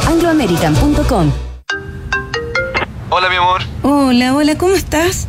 [SPEAKER 5] chile.angloamerican.com.
[SPEAKER 6] Hola, mi amor.
[SPEAKER 7] Hola, hola, ¿cómo estás?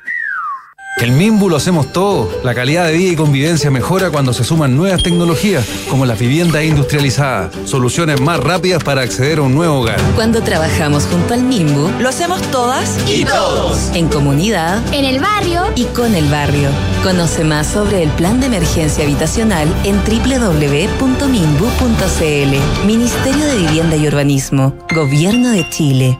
[SPEAKER 8] El Mimbu lo hacemos todo. La calidad de vida y convivencia mejora cuando se suman nuevas tecnologías, como las viviendas industrializadas, soluciones más rápidas para acceder a un nuevo hogar.
[SPEAKER 9] Cuando trabajamos junto al Mimbu,
[SPEAKER 10] lo hacemos todas
[SPEAKER 9] y todos. En comunidad,
[SPEAKER 11] en el barrio
[SPEAKER 9] y con el barrio. Conoce más sobre el plan de emergencia habitacional en www.mimbu.cl. Ministerio de Vivienda y Urbanismo. Gobierno de Chile.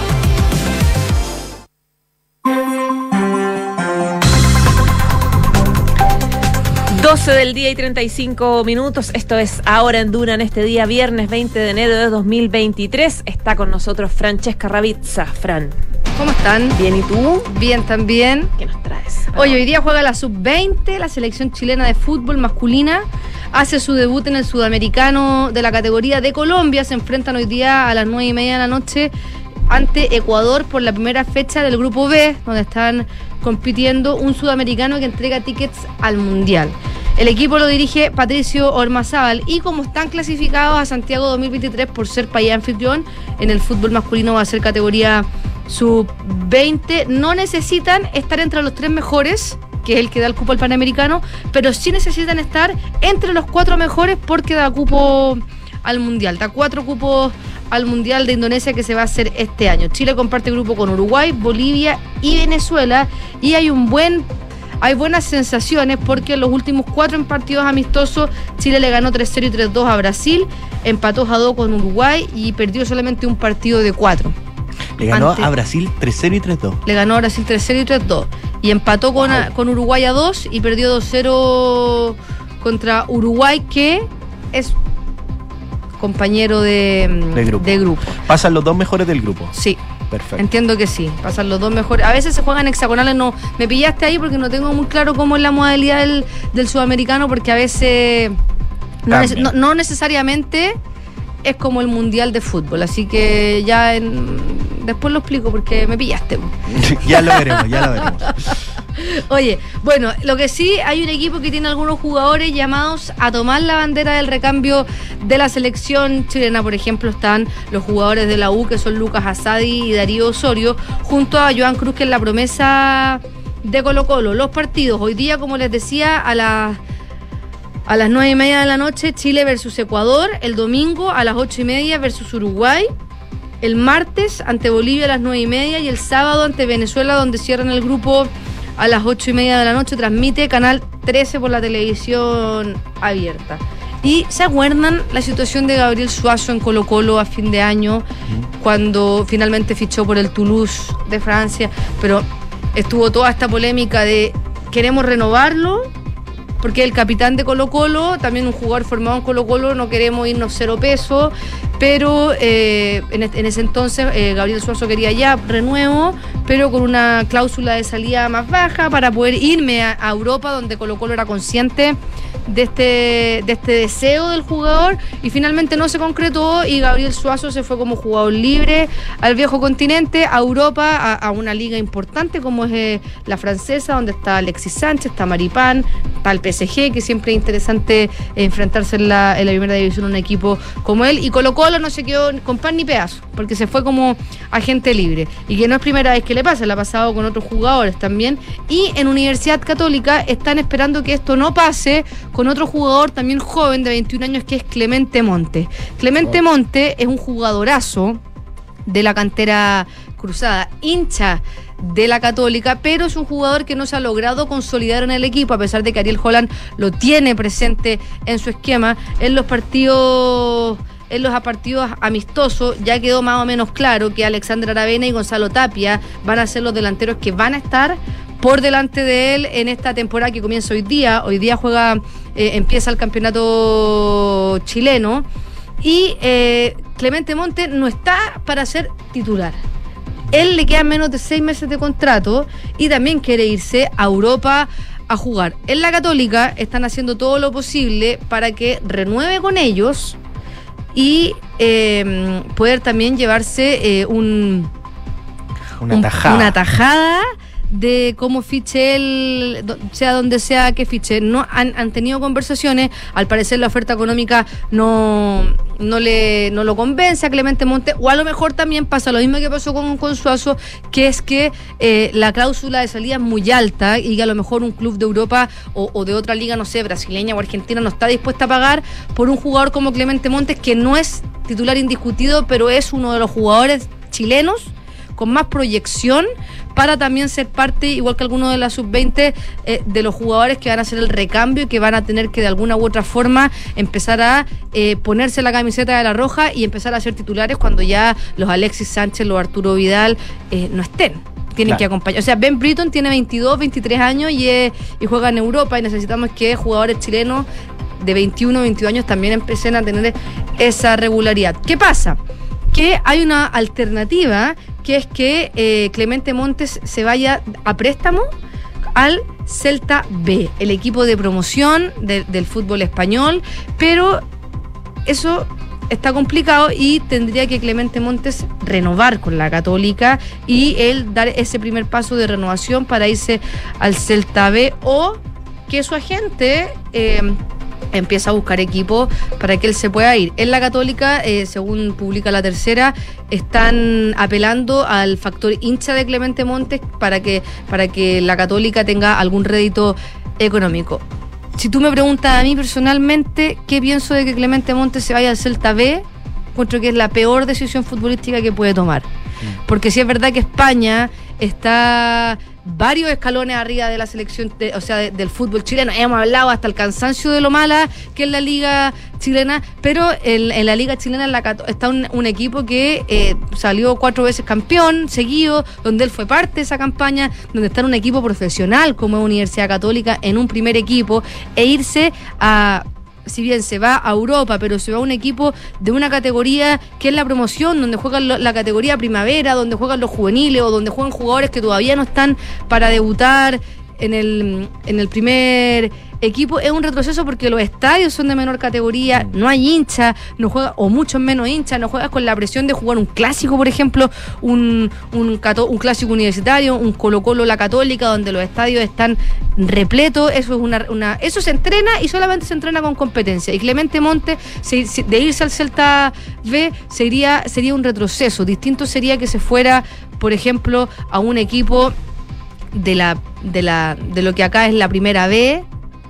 [SPEAKER 2] 12 del día y 35 minutos. Esto es Ahora en Duna en este día, viernes 20 de enero de 2023. Está con nosotros Francesca Ravizza. Fran.
[SPEAKER 4] ¿Cómo están?
[SPEAKER 2] Bien, ¿y tú?
[SPEAKER 4] Bien también.
[SPEAKER 2] ¿Qué nos traes?
[SPEAKER 4] Hoy, hoy día juega la sub-20, la selección chilena de fútbol masculina. Hace su debut en el sudamericano de la categoría de Colombia. Se enfrentan hoy día a las 9 y media de la noche ante Ecuador por la primera fecha del grupo B, donde están compitiendo un sudamericano que entrega tickets al Mundial. El equipo lo dirige Patricio Ormazábal y como están clasificados a Santiago 2023 por ser país anfitrión, en el fútbol masculino va a ser categoría sub-20, no necesitan estar entre los tres mejores, que es el que da el cupo al Panamericano, pero sí necesitan estar entre los cuatro mejores porque da cupo al Mundial, da cuatro cupos al Mundial de Indonesia que se va a hacer este año. Chile comparte grupo con Uruguay, Bolivia y Venezuela y hay un buen hay buenas sensaciones porque en los últimos cuatro partidos amistosos Chile le ganó 3-0 y 3-2 a Brasil, empató a 2 con Uruguay y perdió solamente un partido de cuatro.
[SPEAKER 3] Le ganó a Brasil 3-0 y 3-2.
[SPEAKER 4] Le ganó a Brasil 3-0 y 3-2. Y empató con, con Uruguay a 2 y perdió 2-0 contra Uruguay, que es compañero de,
[SPEAKER 3] de, grupo. Pasan los dos mejores del grupo.
[SPEAKER 4] Sí. Perfecto. Entiendo que sí, pasan los dos mejores. A veces se juegan hexagonales, no. Me pillaste ahí porque no tengo muy claro cómo es la modalidad del, del sudamericano, porque a veces no, no, necesariamente es como el mundial de fútbol. Así que ya en, después lo explico porque me pillaste. <laughs>
[SPEAKER 3] ya lo veremos, ya lo veremos.
[SPEAKER 4] Oye, bueno, lo que sí, hay un equipo que tiene algunos jugadores llamados a tomar la bandera del recambio de la selección chilena. Por ejemplo, están los jugadores de la U, que son Lucas Asadi y Darío Osorio, junto a Joan Cruz, que es la promesa de Colo Colo. Los partidos, hoy día, como les decía, a las... A las nueve y media de la noche, Chile versus Ecuador. El domingo a las ocho y media versus Uruguay. El martes ante Bolivia a las nueve y media. Y el sábado ante Venezuela, donde cierran el grupo a las ocho y media de la noche. Transmite Canal 13 por la televisión abierta. Y se acuerdan la situación de Gabriel Suazo en Colo Colo a fin de año, cuando finalmente fichó por el Toulouse de Francia, pero estuvo toda esta polémica de queremos renovarlo, porque el capitán de Colo Colo, también un jugador formado en Colo Colo, no queremos irnos cero peso, pero eh, en, ese entonces eh, Gabriel Suazo quería ya renuevo, pero con una cláusula de salida más baja para poder irme a, a Europa, donde Colo Colo era consciente de este, de este deseo del jugador y finalmente no se concretó y Gabriel Suazo se fue como jugador libre al viejo continente, a Europa, a, una liga importante como es eh, la francesa, donde está Alexis Sánchez, está Maripán, está el PSG, que siempre es interesante enfrentarse en la, en la primera división un equipo como él. Y Colo Colo no se quedó con pan ni pedazo, porque se fue como agente libre. Y que no es primera vez que le pasa, le ha pasado con otros jugadores también. Y en Universidad Católica están esperando que esto no pase con otro jugador también joven de 21 años que es Clemente Monte. Clemente oh. Monte es un jugadorazo de la cantera cruzada, hincha de la Católica, pero es un jugador que no se ha logrado consolidar en el equipo, a pesar de que Ariel Holland lo tiene presente en su esquema en los partidos en los partidos amistosos ya quedó más o menos claro que Alexander Aravena y Gonzalo Tapia van a ser los delanteros que van a estar por delante de él en esta temporada que comienza hoy día. Hoy día juega, eh, empieza el campeonato chileno. Y eh, Clemente Monte no está para ser titular. Él le quedan menos de seis meses de contrato y también quiere irse a Europa a jugar. En la Católica están haciendo todo lo posible para que renueve con ellos y eh, poder también llevarse eh, un,
[SPEAKER 3] Una
[SPEAKER 4] un-
[SPEAKER 3] tajada.
[SPEAKER 4] una tajada de cómo fiche él, sea donde sea que fiche. No han, han tenido conversaciones, al parecer la oferta económica no, no le no lo convence a Clemente Monte, o a lo mejor también pasa lo mismo que pasó con, con Suazo, que es que eh, la cláusula de salida es muy alta y que a lo mejor un club de Europa o, o de otra liga, no sé, brasileña o argentina, no está dispuesta a pagar por un jugador como Clemente Montes, que no es titular indiscutido, pero es uno de los jugadores chilenos con más proyección para también ser parte, igual que algunos de la sub-20, eh, de los jugadores que van a hacer el recambio y que van a tener que de alguna u otra forma empezar a eh, ponerse la camiseta de la roja y empezar a ser titulares cuando ya los Alexis Sánchez, los Arturo Vidal eh, no estén. Tienen
[SPEAKER 3] Claro.
[SPEAKER 4] que acompañar. O sea, Ben Britton tiene 22, 23 años y, es- y juega en Europa y necesitamos que jugadores chilenos de 21, 22 años también empiecen a tener esa regularidad. ¿Qué pasa? que hay una alternativa que es que eh, Clemente Montes se vaya a préstamo al Celta B, el equipo de promoción de- del fútbol español, pero eso está complicado y tendría que Clemente Montes renovar con la Católica y él dar ese primer paso de renovación para irse al Celta B o que su agente eh, empieza a buscar equipo para que él se pueda ir. En la Católica, eh, según publica la tercera, están apelando al factor hincha de Clemente Montes para que, para que la Católica tenga algún rédito económico. Si tú me preguntas a mí personalmente qué pienso de que Clemente Montes se vaya al Celta B, encuentro que es la peor decisión futbolística que puede tomar. Porque si es verdad que España está varios escalones arriba de la selección, o sea, de- del fútbol chileno. Hemos hablado hasta el cansancio de lo mala que es la liga chilena, pero en, la liga chilena está un, un equipo que eh, salió cuatro veces campeón seguido, donde él fue parte de esa campaña, donde está en un equipo profesional como es Universidad Católica, en un primer equipo, e irse a si bien se va a Europa, pero se va a un equipo de una categoría que es la promoción, donde juegan la categoría primavera, donde juegan los juveniles o donde juegan jugadores que todavía no están para debutar en el, en el primer equipo, es un retroceso porque los estadios son de menor categoría, no hay hinchas, no juega, o muchos menos hinchas, no juegas con la presión de jugar un clásico, por ejemplo, un, un, cato- un clásico universitario, un Colo Colo La Católica, donde los estadios están repletos, eso es una, una eso se entrena y solamente se entrena con competencia. Y Clemente Monte, se- se- de irse al Celta B, sería, sería un retroceso. Distinto sería que se fuera, por ejemplo, a un equipo de la, de la, de lo que acá es la primera B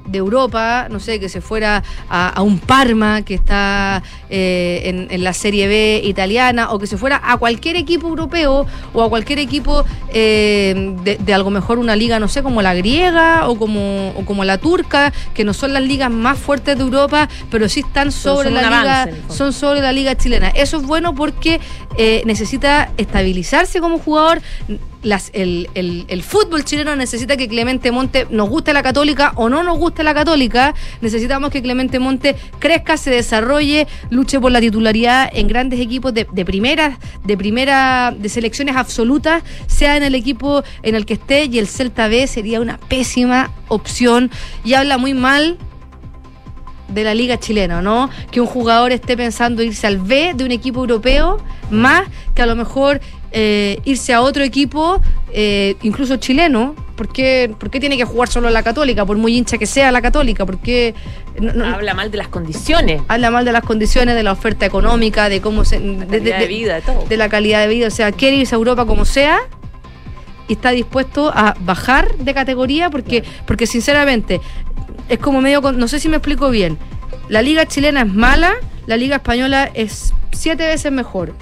[SPEAKER 4] de Europa, no sé, que se fuera a, a un Parma que está eh, en, en la Serie B italiana, o que se fuera a cualquier equipo europeo o a cualquier equipo eh, de, de algo mejor una liga, no sé, como la griega o como, o como la turca, que no son las ligas más fuertes de Europa, pero sí están sobre la liga,
[SPEAKER 2] avance,
[SPEAKER 4] son sobre la liga chilena. Eso es bueno porque eh, necesita estabilizarse como jugador. El, fútbol chileno necesita que Clemente Monte nos guste la católica o no nos guste la católica. Necesitamos que Clemente Monte crezca, se desarrolle, luche por la titularidad en grandes equipos de, de primera, de primera, de selecciones absolutas, sea en el equipo en el que esté y el Celta B sería una pésima opción y habla muy mal de la liga chilena, ¿no? Que un jugador esté pensando irse al B de un equipo europeo, más que a lo mejor eh, irse a otro equipo, eh, incluso chileno. ¿Por qué, por qué tiene que jugar solo la católica? Por muy hincha que sea la católica, porque
[SPEAKER 2] Habla mal de las condiciones.
[SPEAKER 4] habla mal de las condiciones, de la oferta económica, de cómo se... De,
[SPEAKER 2] calidad de vida, de todo.
[SPEAKER 4] de la calidad de vida. O sea, quiere irse a Europa como sea y está dispuesto a bajar de categoría porque, porque sinceramente, es como medio... con- No sé si me explico bien. La liga chilena es mala, la liga española es siete veces mejor.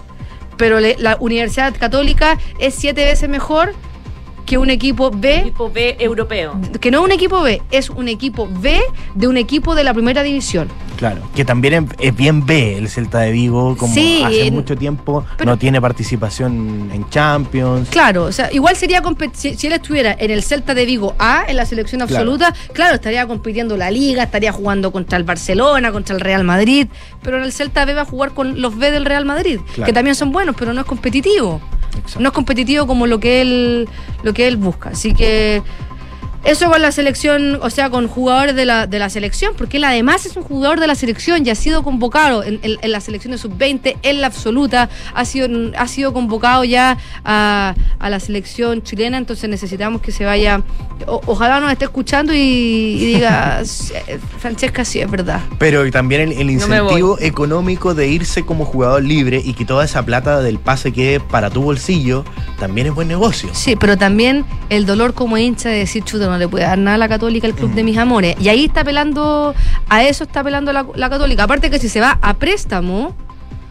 [SPEAKER 4] Pero la Universidad Católica es siete veces mejor que un equipo B
[SPEAKER 2] Equipo B europeo.
[SPEAKER 4] que no es un equipo B, es un equipo B de un equipo de la primera división.
[SPEAKER 3] Claro, que también es, bien B el Celta de Vigo, como
[SPEAKER 4] Sí,
[SPEAKER 3] hace
[SPEAKER 4] en-
[SPEAKER 3] mucho tiempo
[SPEAKER 4] pero-
[SPEAKER 3] no tiene participación en Champions.
[SPEAKER 4] Claro, o sea, igual sería si, si él estuviera en el Celta de Vigo A, en la selección
[SPEAKER 3] Claro.
[SPEAKER 4] absoluta, claro. estaría compitiendo la liga, estaría jugando contra el Barcelona, contra el Real Madrid, pero en el Celta B va a jugar con los B del Real Madrid,
[SPEAKER 3] Claro.
[SPEAKER 4] que también son buenos, pero no es competitivo. No es competitivo como lo que él lo que él busca. Así que Eso con la selección, o sea, con jugadores de la, de la selección, porque él además es un jugador de la selección y ha sido convocado en, en, en la selección de sub-20, en la absoluta, ha sido, ha sido convocado ya a, a la selección chilena, entonces necesitamos que se vaya, o- ojalá nos esté escuchando y, y diga, <laughs> "Sí, Francesca, sí, es verdad.
[SPEAKER 3] Pero también el, el
[SPEAKER 4] No
[SPEAKER 3] incentivo económico de irse como jugador libre y que toda esa plata del pase quede para tu bolsillo, también es buen negocio.
[SPEAKER 4] Sí, pero también el dolor como hincha de decir, chuta, no le puede dar nada a la Católica el club de mis amores. Y ahí está apelando, a eso está apelando la, la Católica. Aparte que si se va a préstamo,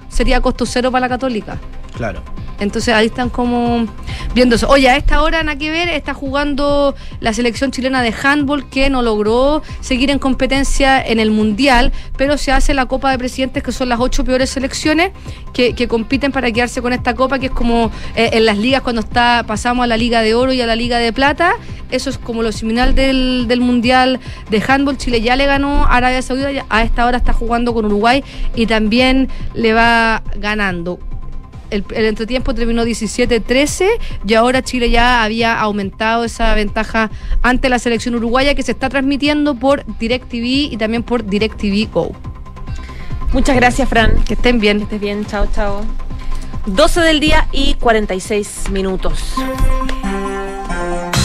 [SPEAKER 4] sería costo cero para la Católica.
[SPEAKER 3] Claro.
[SPEAKER 4] Entonces ahí están como viendo eso. Oye, a esta hora nada que ver, está jugando la selección chilena de handball que no logró seguir en competencia en el Mundial, pero se hace la Copa de Presidentes, que son las ocho peores selecciones que, compiten para quedarse con esta copa, que es como eh, en las ligas cuando está pasamos a la Liga de Oro y a la Liga de Plata. Eso es como lo similar del, del Mundial de handball. Chile ya le ganó a Arabia Saudita, a esta hora está jugando con Uruguay y también le va ganando el, el entretiempo terminó 17-13 y ahora Chile ya había aumentado esa ventaja ante la selección uruguaya que se está transmitiendo por DirecTV y también por DirecTV Go.
[SPEAKER 2] Muchas gracias, Fran.
[SPEAKER 4] Que estén bien.
[SPEAKER 2] Que estés bien, chao, chao. 12 del día y 46 minutos.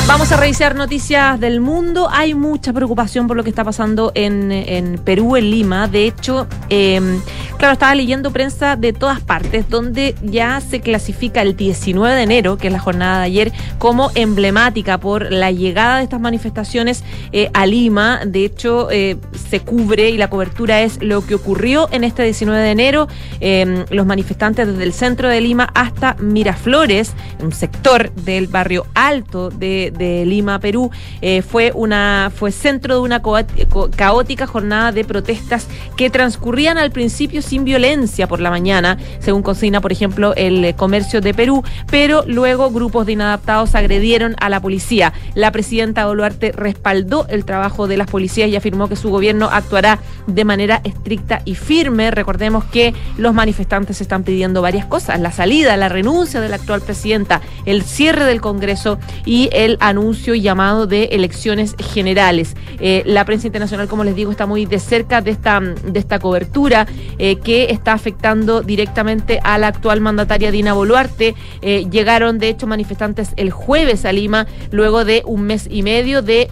[SPEAKER 2] Vamos a revisar noticias del mundo. Hay mucha preocupación por lo que está pasando en, en Perú, en Lima. De hecho, eh, claro, estaba leyendo prensa de todas partes, donde ya se clasifica el 19 de enero, que es la jornada de ayer, como emblemática por la llegada de estas manifestaciones eh, a Lima. De hecho, eh, se cubre y la cobertura es lo que ocurrió en este 19 de enero. Eh, los manifestantes desde el centro de Lima hasta Miraflores, un sector del barrio alto de, de Lima, Perú, eh, fue una fue centro de una caótica jornada de protestas que transcurrían al principio sin violencia por la mañana, según consigna, por ejemplo, el comercio de Perú, pero luego grupos de inadaptados agredieron a la policía. La presidenta Boluarte respaldó el trabajo de las policías y afirmó que su gobierno actuará de manera estricta y firme. Recordemos que los manifestantes están pidiendo varias cosas, la salida, la renuncia de la actual presidenta, el cierre del Congreso y el anuncio y llamado de elecciones generales. Eh, la prensa internacional, como les digo, está muy de cerca de esta, de esta cobertura eh, que está afectando directamente a la actual mandataria Dina Boluarte. Eh, llegaron, de hecho, manifestantes el jueves a Lima, luego de un mes y medio de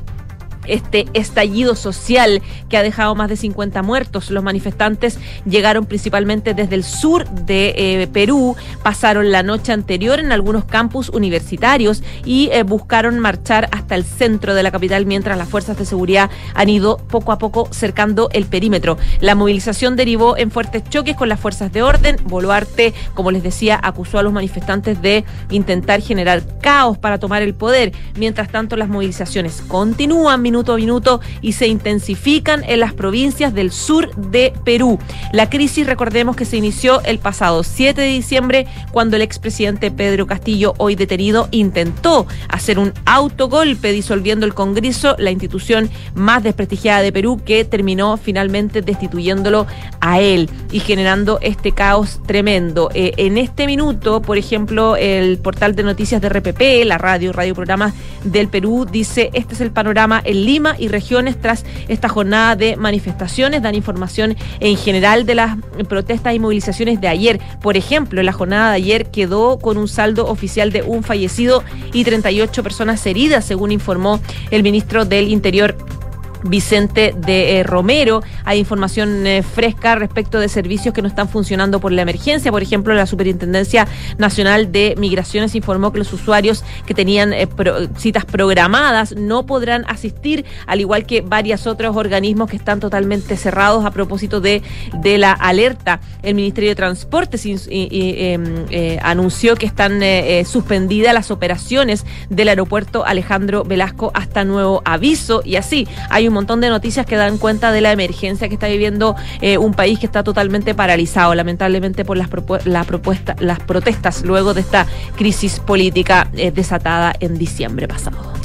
[SPEAKER 2] este estallido social que ha dejado más de 50 muertos. Los manifestantes llegaron principalmente desde el sur de eh, Perú, pasaron la noche anterior en algunos campus universitarios y eh, buscaron marchar hasta el centro de la capital mientras las fuerzas de seguridad han ido poco a poco cercando el perímetro. La movilización derivó en fuertes choques con las fuerzas de orden. Boluarte, como les decía, acusó a los manifestantes de intentar generar caos para tomar el poder. Mientras tanto, las movilizaciones continúan minuto a minuto y se intensifican en las provincias del sur de Perú. La crisis, recordemos que se inició el pasado 7 de diciembre cuando el expresidente Pedro Castillo, hoy detenido, intentó hacer un autogolpe disolviendo el Congreso, la institución más desprestigiada de Perú, que terminó finalmente destituyéndolo a él y generando este caos tremendo. Eh, en este minuto, por ejemplo, el portal de noticias de RPP, la radio, Radio Programas del Perú, dice, este es el panorama en Lima y regiones tras esta jornada de manifestaciones, dan información en general de las protestas y movilizaciones de ayer. Por ejemplo, la jornada de ayer quedó con un saldo oficial de un fallecido y 38 personas heridas, según informó el ministro del Interior. Vicente de eh, Romero. Hay información eh, fresca respecto de servicios que no están funcionando por la emergencia. Por ejemplo, la Superintendencia Nacional de Migraciones informó que los usuarios que tenían eh, citas programadas no podrán asistir, al igual que varios otros organismos que están totalmente cerrados a propósito de, de la alerta. El Ministerio de Transportes em, anunció que están suspendidas las operaciones del aeropuerto Alejandro Velasco hasta nuevo aviso y así hay un montón de noticias que dan cuenta de la emergencia que está viviendo eh, un país que está totalmente paralizado lamentablemente por las, propu- la propuesta, las protestas luego de esta crisis política eh, desatada en diciembre pasado.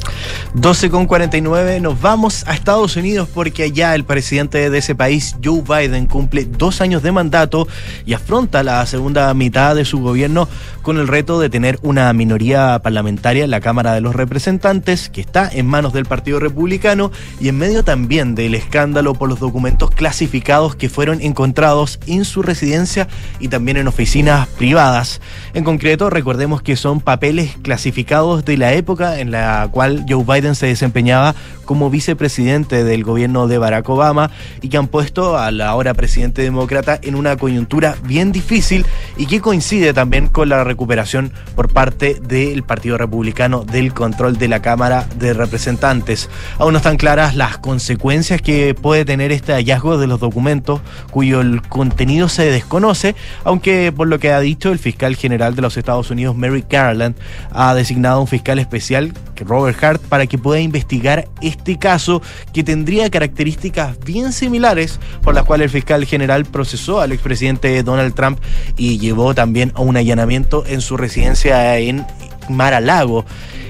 [SPEAKER 3] 12 con 49, nos vamos a Estados Unidos porque allá el presidente de ese país, Joe Biden, cumple dos años de mandato y afronta la segunda mitad de su gobierno con el reto de tener una minoría parlamentaria en la Cámara de los Representantes, que está en manos del Partido Republicano y en medio también del escándalo por los documentos clasificados que fueron encontrados en su residencia y también en oficinas privadas. En concreto, recordemos que son papeles clasificados de la época en la cual Joe Biden se desempeñaba como vicepresidente del gobierno de Barack Obama y que han puesto al ahora presidente demócrata en una coyuntura bien difícil y que coincide también con la recuperación por parte del Partido Republicano del control de la Cámara de Representantes. Aún no están claras las consecuencias que puede tener este hallazgo de los documentos cuyo el contenido se desconoce, aunque por lo que ha dicho el fiscal general de los Estados Unidos, Mary Garland, ha designado un fiscal especial, Robert Hart, para que pueda investigar este caso que tendría características bien similares por las cuales el fiscal general procesó al expresidente Donald Trump y llevó también a un allanamiento en su residencia en Mar a Lago.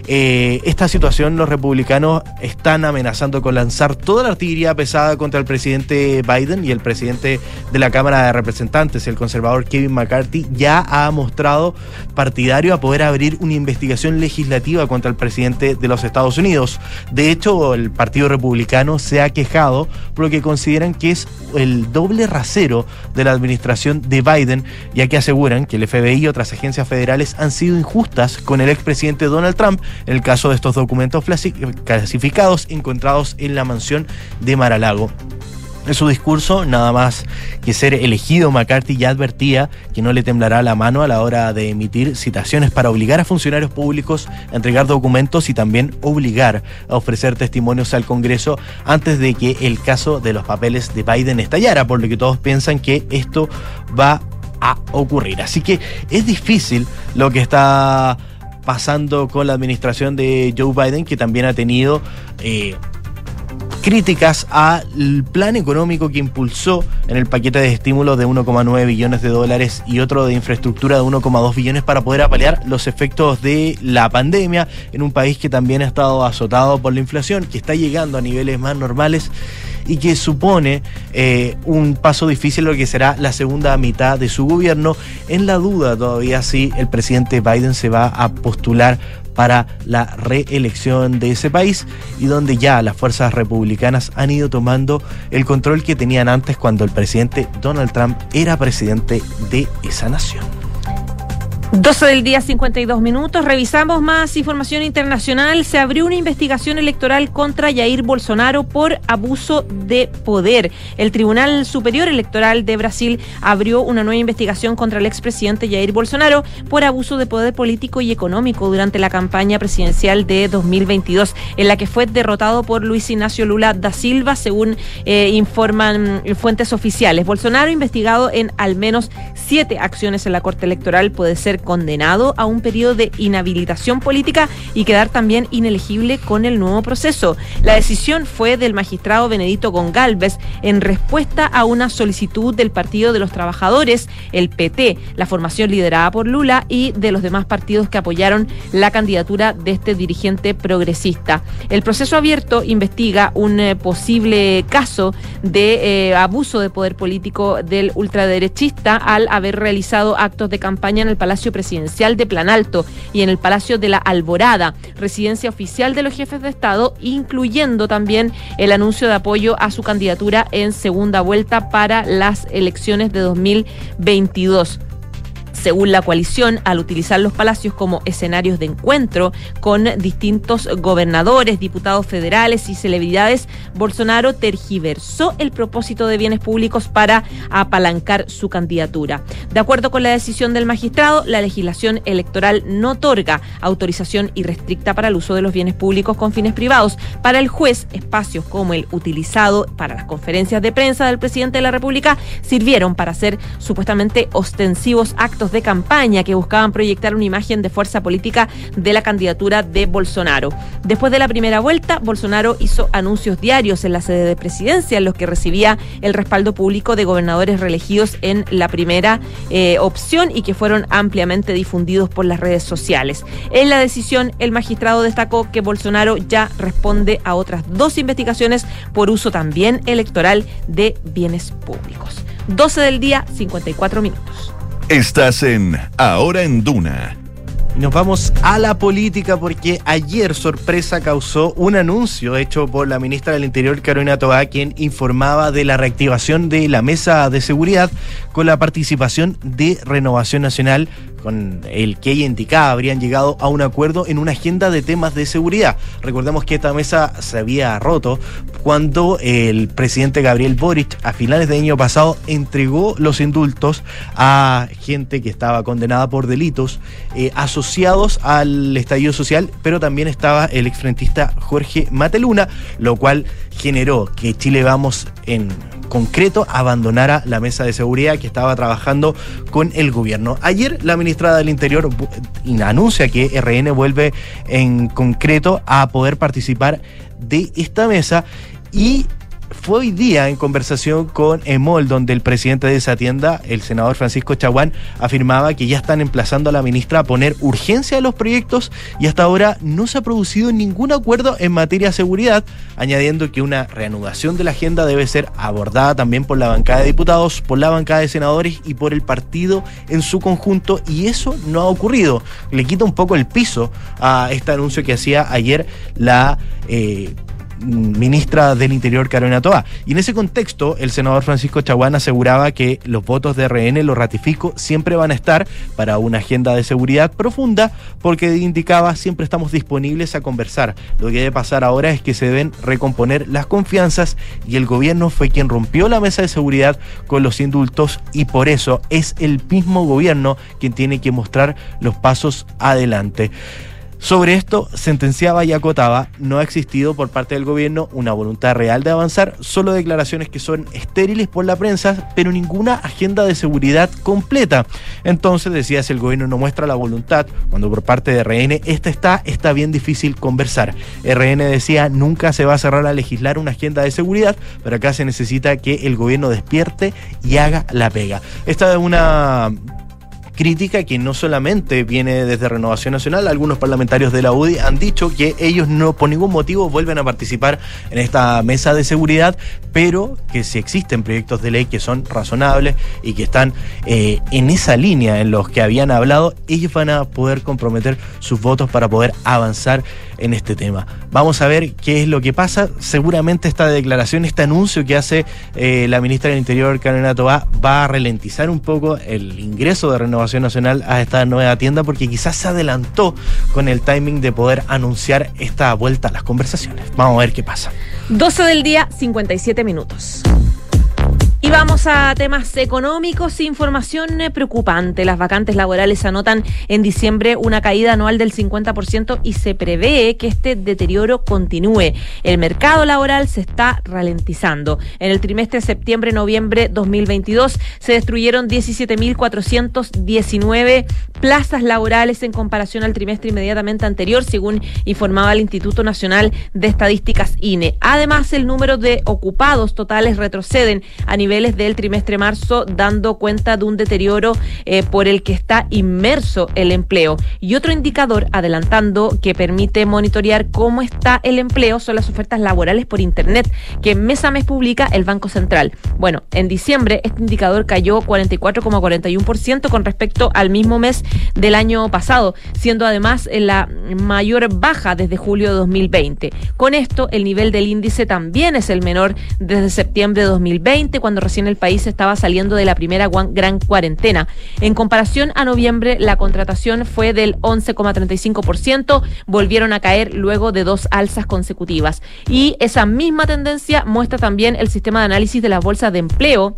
[SPEAKER 3] Eh, esta situación los republicanos están amenazando con lanzar toda la artillería pesada contra el presidente Biden y el presidente de la Cámara de Representantes, el conservador Kevin McCarthy, ya ha mostrado partidario a poder abrir una investigación legislativa contra el presidente de los Estados Unidos. De hecho, el Partido Republicano se ha quejado por lo que consideran que es el doble rasero de la administración de Biden, ya que aseguran que el FBI y otras agencias federales han sido injustas con el expresidente Donald Trump el caso de estos documentos clasificados encontrados en la mansión de Maralago. En su discurso, nada más que ser elegido, McCarthy ya advertía que no le temblará la mano a la hora de emitir citaciones para obligar a funcionarios públicos a entregar documentos y también obligar a ofrecer testimonios al Congreso antes de que el caso de los papeles de Biden estallara, por lo que todos piensan que esto va a ocurrir. Así que es difícil lo que está pasando con la administración de Joe Biden, que también ha tenido eh, críticas al plan económico que impulsó en el paquete de estímulos de 1,9 billones de dólares y otro de infraestructura de 1,2 billones para poder apalear los efectos de la pandemia en un país que también ha estado azotado por la inflación, que está llegando a niveles más normales y que supone eh, un paso difícil lo que será la segunda mitad de su gobierno. En la duda todavía si el presidente Biden se va a postular para la reelección de ese país y donde ya las fuerzas republicanas han ido tomando el control que tenían antes cuando el presidente Donald Trump era presidente de esa nación.
[SPEAKER 2] 12 del día 52 minutos. Revisamos más información internacional. Se abrió una investigación electoral contra Jair Bolsonaro por abuso de poder. El Tribunal Superior Electoral de Brasil abrió una nueva investigación contra el expresidente Jair Bolsonaro por abuso de poder político y económico durante la campaña presidencial de 2022, en la que fue derrotado por Luis Ignacio Lula da Silva, según eh, informan fuentes oficiales. Bolsonaro, investigado en al menos siete acciones en la Corte Electoral, puede ser condenado a un periodo de inhabilitación política y quedar también inelegible con el nuevo proceso. La decisión fue del magistrado Benedito Gongalves en respuesta a una solicitud del Partido de los Trabajadores, el PT, la formación liderada por Lula y de los demás partidos que apoyaron la candidatura de este dirigente progresista. El proceso abierto investiga un eh, posible caso de eh, abuso de poder político del ultraderechista al haber realizado actos de campaña en el Palacio Presidencial de Plan Alto y en el Palacio de la Alborada, residencia oficial de los jefes de Estado, incluyendo también el anuncio de apoyo a su candidatura en segunda vuelta para las elecciones de 2022 según la coalición, al utilizar los palacios como escenarios de encuentro con distintos gobernadores, diputados federales y celebridades, Bolsonaro tergiversó el propósito de bienes públicos para apalancar su candidatura. De acuerdo con la decisión del magistrado, la legislación electoral no otorga autorización irrestricta para el uso de los bienes públicos con fines privados. Para el juez, espacios como el utilizado para las conferencias de prensa del presidente de la República sirvieron para hacer supuestamente ostensivos actos de de campaña que buscaban proyectar una imagen de fuerza política de la candidatura de Bolsonaro. Después de la primera vuelta, Bolsonaro hizo anuncios diarios en la sede de presidencia en los que recibía el respaldo público de gobernadores reelegidos en la primera eh, opción y que fueron ampliamente difundidos por las redes sociales. En la decisión, el magistrado destacó que Bolsonaro ya responde a otras dos investigaciones por uso también electoral de bienes públicos. 12 del día, 54 minutos.
[SPEAKER 1] Estás en Ahora en Duna.
[SPEAKER 3] Nos vamos a la política porque ayer sorpresa causó un anuncio hecho por la ministra del Interior, Carolina Toá, quien informaba de la reactivación de la mesa de seguridad con la participación de Renovación Nacional con el que ella indicaba habrían llegado a un acuerdo en una agenda de temas de seguridad. Recordemos que esta mesa se había roto cuando el presidente Gabriel Boric a finales del año pasado entregó los indultos a gente que estaba condenada por delitos eh, asociados al estallido social, pero también estaba el exfrentista Jorge Mateluna, lo cual generó que Chile Vamos en concreto abandonara la mesa de seguridad que estaba trabajando con el gobierno. Ayer la ministra del Interior anuncia que RN vuelve en concreto a poder participar de esta mesa y fue hoy día en conversación con EMOL, donde el presidente de esa tienda, el senador Francisco Chaguán, afirmaba que ya están emplazando a la ministra a poner urgencia a los proyectos y hasta ahora no se ha producido ningún acuerdo en materia de seguridad, añadiendo que una reanudación de la agenda debe ser abordada también por la bancada de diputados, por la bancada de senadores y por el partido en su conjunto y eso no ha ocurrido. Le quita un poco el piso a este anuncio que hacía ayer la... Eh, ministra del Interior, Carolina Toa. Y en ese contexto, el senador Francisco Chaguán aseguraba que los votos de RN, lo ratifico, siempre van a estar para una agenda de seguridad profunda, porque indicaba siempre estamos disponibles a conversar. Lo que debe pasar ahora es que se deben recomponer las confianzas y el gobierno fue quien rompió la mesa de seguridad con los indultos y por eso es el mismo gobierno quien tiene que mostrar los pasos adelante. Sobre esto, sentenciaba y acotaba, no ha existido por parte del gobierno una voluntad real de avanzar, solo declaraciones que son estériles por la prensa, pero ninguna agenda de seguridad completa. Entonces decía, si el gobierno no muestra la voluntad, cuando por parte de RN esta está, está bien difícil conversar. RN decía, nunca se va a cerrar a legislar una agenda de seguridad, pero acá se necesita que el gobierno despierte y haga la pega. Esta es una crítica que no solamente viene desde Renovación Nacional, algunos parlamentarios de la UDI han dicho que ellos no por ningún motivo vuelven a participar en esta mesa de seguridad, pero que si existen proyectos de ley que son razonables y que están eh, en esa línea en los que habían hablado, ellos van a poder comprometer sus votos para poder avanzar en este tema. Vamos a ver qué es lo que pasa. Seguramente esta declaración, este anuncio que hace eh, la ministra del Interior, Carolina Tobá, va a ralentizar un poco el ingreso de Renovación Nacional a esta nueva tienda porque quizás se adelantó con el timing de poder anunciar esta vuelta a las conversaciones. Vamos a ver qué pasa.
[SPEAKER 2] 12 del día, 57 minutos. Y vamos a temas económicos. Información eh, preocupante. Las vacantes laborales anotan en diciembre una caída anual del 50% y se prevé que este deterioro continúe. El mercado laboral se está ralentizando. En el trimestre septiembre-noviembre 2022 se destruyeron 17.419 plazas laborales en comparación al trimestre inmediatamente anterior, según informaba el Instituto Nacional de Estadísticas INE. Además, el número de ocupados totales retroceden a nivel niveles del trimestre marzo, dando cuenta de un deterioro eh, por el que está inmerso el empleo. Y otro indicador, adelantando, que permite monitorear cómo está el empleo son las ofertas laborales por Internet, que mes a mes publica el Banco Central. Bueno, en diciembre este indicador cayó 44,41% con respecto al mismo mes del año pasado, siendo además la mayor baja desde julio de 2020. Con esto, el nivel del índice también es el menor desde septiembre de 2020, cuando recién el país estaba saliendo de la primera gran cuarentena. En comparación a noviembre, la contratación fue del 11,35%, volvieron a caer luego de dos alzas consecutivas. Y esa misma tendencia muestra también el sistema de análisis de las bolsas de empleo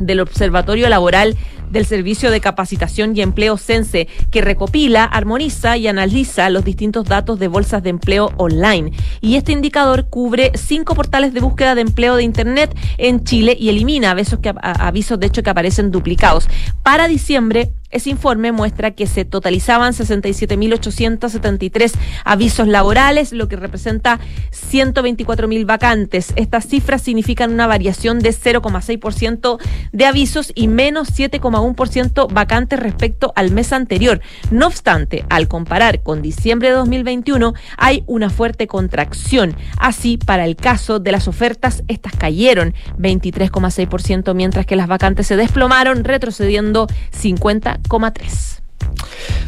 [SPEAKER 2] del Observatorio Laboral del Servicio de Capacitación y Empleo CENSE, que recopila, armoniza y analiza los distintos datos de bolsas de empleo online. Y este indicador cubre cinco portales de búsqueda de empleo de Internet en Chile y elimina avisos, que, avisos de hecho que aparecen duplicados. Para diciembre, Ese informe muestra que se totalizaban 67.873 avisos laborales, lo que representa 124.000 vacantes. Estas cifras significan una variación de 0,6% de avisos y menos 7,1% vacantes respecto al mes anterior. No obstante, al comparar con diciembre de 2021, hay una fuerte contracción. Así, para el caso de las ofertas, estas cayeron 23,6%, mientras que las vacantes se desplomaron, retrocediendo 50,3%.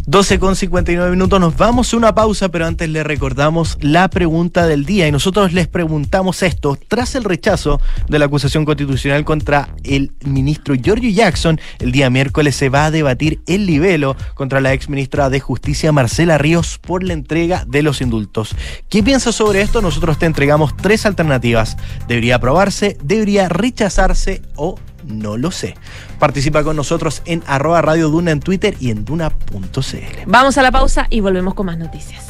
[SPEAKER 3] 12 con 59 minutos, nos vamos a una pausa, pero antes le recordamos la pregunta del día y nosotros les preguntamos esto. Tras el rechazo de la acusación constitucional contra el ministro Giorgio Jackson, el día miércoles se va a debatir el libelo contra la ex ministra de Justicia Marcela Ríos por la entrega de los indultos. ¿Qué piensa sobre esto? Nosotros te entregamos tres alternativas. Debería aprobarse, debería rechazarse o no lo sé. Participa con nosotros en arroba Radio Duna en Twitter y en duna.cl.
[SPEAKER 2] Vamos a la pausa y volvemos con más noticias.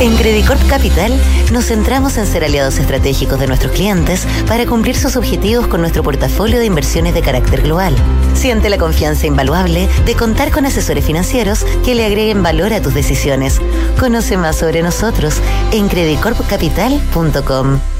[SPEAKER 10] En Credicorp Capital nos centramos en ser aliados estratégicos de nuestros clientes para cumplir sus objetivos con nuestro portafolio de inversiones de carácter global. Siente la confianza invaluable de contar con asesores financieros que le agreguen valor a tus decisiones. Conoce más sobre nosotros en credicorpcapital.com.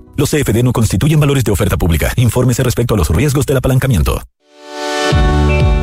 [SPEAKER 11] Los CFD no constituyen valores de oferta pública. Infórmese respecto a los riesgos del apalancamiento.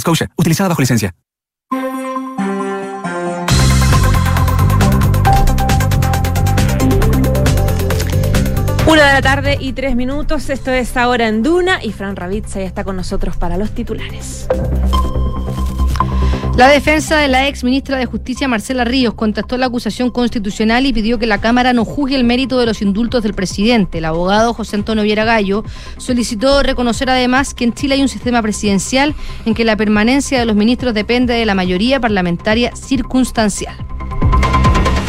[SPEAKER 12] Scotia, utilizada bajo licencia.
[SPEAKER 2] Una de la tarde y tres minutos. Esto es ahora en Duna y Fran Ravizza ya está con nosotros para los titulares.
[SPEAKER 4] La defensa de la ex ministra de Justicia Marcela Ríos contestó la acusación constitucional y pidió que la Cámara no juzgue el mérito de los indultos del presidente. El abogado José Antonio Viera Gallo solicitó reconocer además que en Chile hay un sistema presidencial en que la permanencia de los ministros depende de la mayoría parlamentaria circunstancial.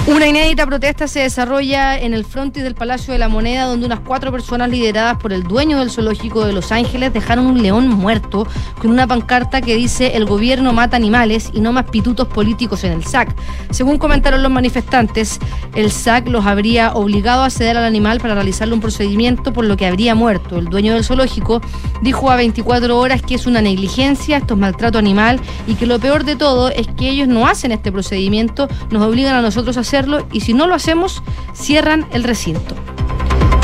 [SPEAKER 4] Una inédita protesta se desarrolla en el frontis del Palacio de la Moneda, donde unas cuatro personas lideradas por el dueño del zoológico de Los Ángeles dejaron un león muerto con una pancarta que dice el gobierno mata animales y no más pitutos políticos en el SAC. Según comentaron los manifestantes, el SAC los habría obligado a ceder al animal para realizarle un procedimiento por lo que habría muerto. El dueño del zoológico dijo a 24 horas que es una negligencia, esto es maltrato animal y que lo peor de todo es que ellos no hacen este procedimiento, nos obligan a nosotros a hacer y si no lo hacemos, cierran el recinto.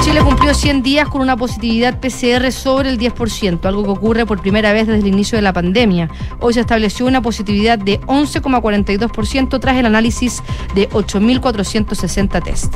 [SPEAKER 4] Chile cumplió 100 días con una positividad PCR sobre el 10%, algo que ocurre por primera vez desde el inicio de la pandemia. Hoy se estableció una positividad de 11,42% tras el análisis de 8.460 test.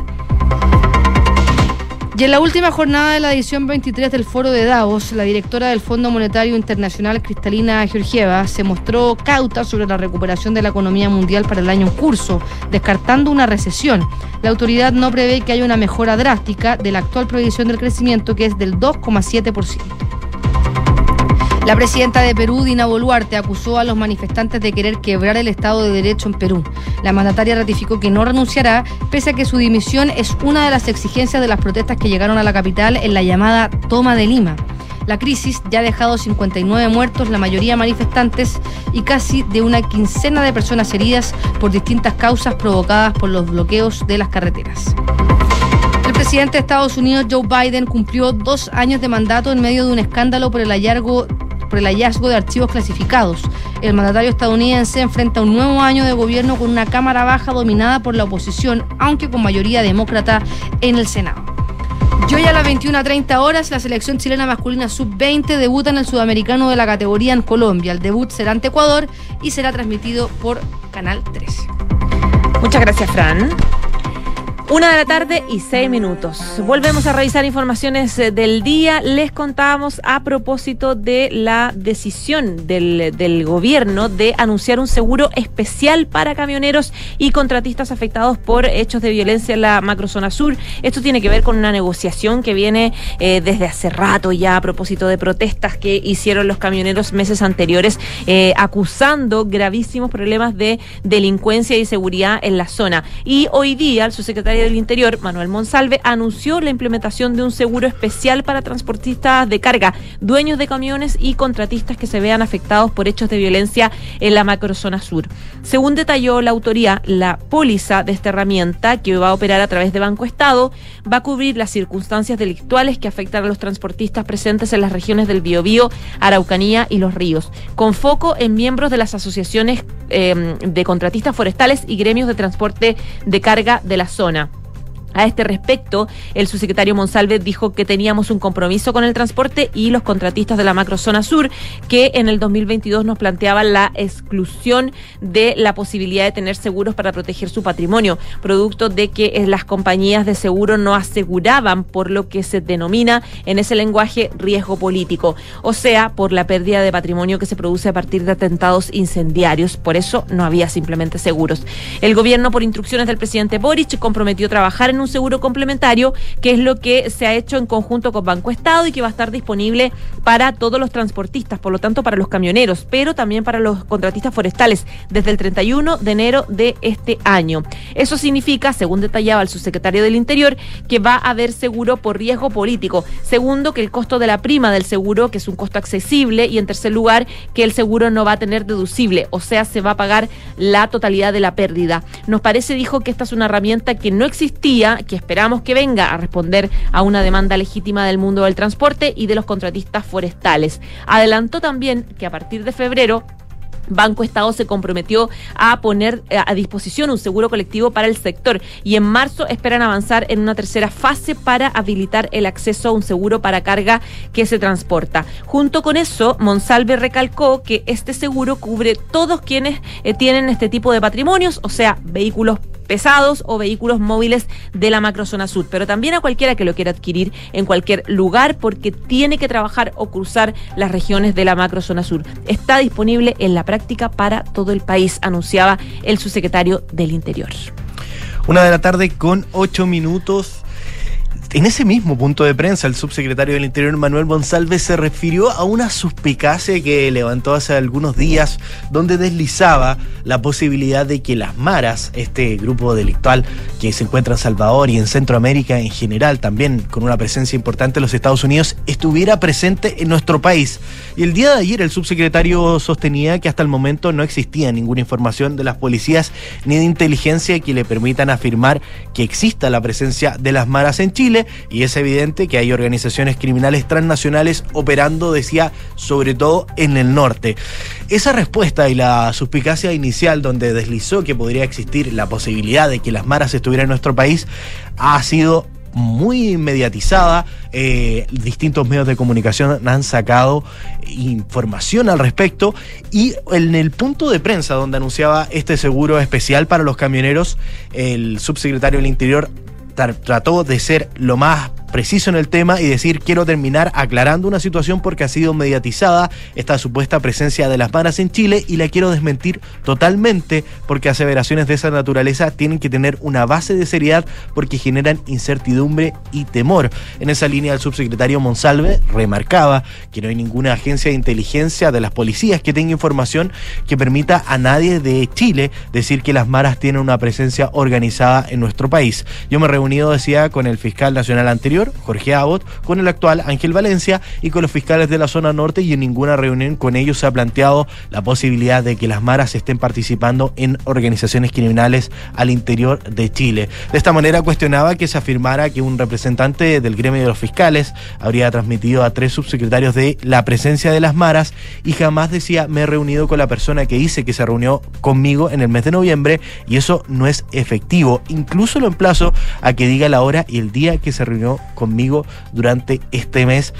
[SPEAKER 4] Y en la última jornada de la edición 23 del Foro de Davos, la directora del Fondo Monetario Internacional, Cristalina Georgieva, se mostró cauta sobre la recuperación de la economía mundial para el año en curso, descartando una recesión. La autoridad no prevé que haya una mejora drástica de la actual previsión del crecimiento, que es del 2,7%. La presidenta de Perú, Dina Boluarte, acusó a los manifestantes de querer quebrar el Estado de Derecho en Perú. La mandataria ratificó que no renunciará, pese a que su dimisión es una de las exigencias de las protestas que llegaron a la capital en la llamada Toma de Lima. La crisis ya ha dejado 59 muertos, la mayoría manifestantes, y casi de una quincena de personas heridas por distintas causas provocadas por los bloqueos de las carreteras. El presidente de Estados Unidos, Joe Biden, cumplió dos años de mandato en medio de un escándalo por el hallazgo por el hallazgo de archivos clasificados. El mandatario estadounidense enfrenta un nuevo año de gobierno con una Cámara Baja dominada por la oposición, aunque con mayoría demócrata en el Senado. Y hoy a las 21.30 horas, la selección chilena masculina sub-20 debuta en el sudamericano de la categoría en Colombia. El debut será ante Ecuador y será transmitido por Canal 13.
[SPEAKER 2] Muchas gracias, Fran. Una de la tarde y seis minutos. Volvemos a revisar informaciones eh, del día. Les contábamos a propósito de la decisión del, del, gobierno de anunciar un seguro especial para camioneros y contratistas afectados por hechos de violencia en la macrozona sur. Esto tiene que ver con una negociación que viene eh, desde hace rato ya a propósito de protestas que hicieron los camioneros meses anteriores, eh, acusando gravísimos problemas de delincuencia y seguridad en la zona. Y hoy día el subsecretario del Interior, Manuel Monsalve, anunció la implementación de un seguro especial para transportistas de carga, dueños de camiones y contratistas que se vean afectados por hechos de violencia en la macrozona sur. Según detalló la autoría, la póliza de esta herramienta, que va a operar a través de Banco Estado, va a cubrir las circunstancias delictuales que afectan a los transportistas presentes en las regiones del Biobío, Araucanía y Los Ríos, con foco en miembros de las asociaciones eh, de contratistas forestales y gremios de transporte de carga de la zona. A este respecto, el subsecretario Monsalve dijo que teníamos un compromiso con el transporte y los contratistas de la macrozona sur, que en el 2022 nos planteaban la exclusión de la posibilidad de tener seguros para proteger su patrimonio, producto de que eh, las compañías de seguro no aseguraban por lo que se denomina en ese lenguaje riesgo político, o sea, por la pérdida de patrimonio que se produce a partir de atentados incendiarios. Por eso no había simplemente seguros. El gobierno, por instrucciones del presidente Boric, comprometió trabajar en un un seguro complementario, que es lo que se ha hecho en conjunto con Banco Estado y que va a estar disponible para todos los transportistas, por lo tanto para los camioneros, pero también para los contratistas forestales desde el 31 de enero de este año. Eso significa, según detallaba el subsecretario del Interior, que va a haber seguro por riesgo político. Segundo, que el costo de la prima del seguro, que es un costo accesible. Y en tercer lugar, que el seguro no va a tener deducible, o sea, se va a pagar la totalidad de la pérdida. Nos parece, dijo, que esta es una herramienta que no existía que esperamos que venga a responder a una demanda legítima del mundo del transporte y de los contratistas forestales. Adelantó también que a partir de febrero Banco Estado se comprometió a poner eh, a disposición un seguro colectivo para el sector y en marzo esperan avanzar en una tercera fase para habilitar el acceso a un seguro para carga que se transporta. Junto con eso, Monsalve recalcó que este seguro cubre todos quienes eh, tienen este tipo de patrimonios, o sea, vehículos pesados o vehículos móviles de la macrozona sur, pero también a cualquiera que lo quiera adquirir en cualquier lugar porque tiene que trabajar o cruzar las regiones de la macrozona sur. Está disponible en la práctica para todo el país, anunciaba el subsecretario del Interior.
[SPEAKER 3] Una de la tarde con ocho minutos en ese mismo punto de prensa, el subsecretario del Interior Manuel Monsalve se refirió a una suspicacia que levantó hace algunos días, donde deslizaba la posibilidad de que las maras, este grupo delictual que se encuentra en Salvador y en Centroamérica en general, también con una presencia importante en los Estados Unidos, estuviera presente en nuestro país. Y el día de ayer el subsecretario sostenía que hasta el momento no existía ninguna información de las policías ni de inteligencia que le permitan afirmar que exista la presencia de las maras en Chile y es evidente que hay organizaciones criminales transnacionales operando, decía, sobre todo en el norte. Esa respuesta y la suspicacia inicial donde deslizó que podría existir la posibilidad de que las maras estuvieran en nuestro país ha sido muy mediatizada. Eh, distintos medios de comunicación han sacado información al respecto. Y en el punto de prensa donde anunciaba este seguro especial para los camioneros, el subsecretario del Interior trató de ser lo más preciso en el tema y decir quiero terminar aclarando una situación porque ha sido mediatizada esta supuesta presencia de las maras en Chile y la quiero desmentir totalmente porque aseveraciones de esa naturaleza tienen que tener una base de seriedad porque generan incertidumbre y temor. En esa línea el subsecretario Monsalve remarcaba que no hay ninguna agencia de inteligencia de las policías que tenga información que permita a nadie de Chile decir que las maras tienen una presencia organizada en nuestro país. Yo me he reunido, decía, con el fiscal nacional anterior Jorge Abbott, con el actual Ángel Valencia y con los fiscales de la zona norte y en ninguna reunión con ellos se ha planteado la posibilidad de que las maras estén participando en organizaciones criminales al interior de Chile. De esta manera cuestionaba que se afirmara que un representante del gremio de los fiscales habría transmitido a tres subsecretarios de la presencia de las maras y jamás decía me he reunido con la persona que dice que se reunió conmigo en el mes de noviembre y eso no es efectivo. Incluso lo emplazo a que diga la hora y el día que se reunió conmigo durante este mes,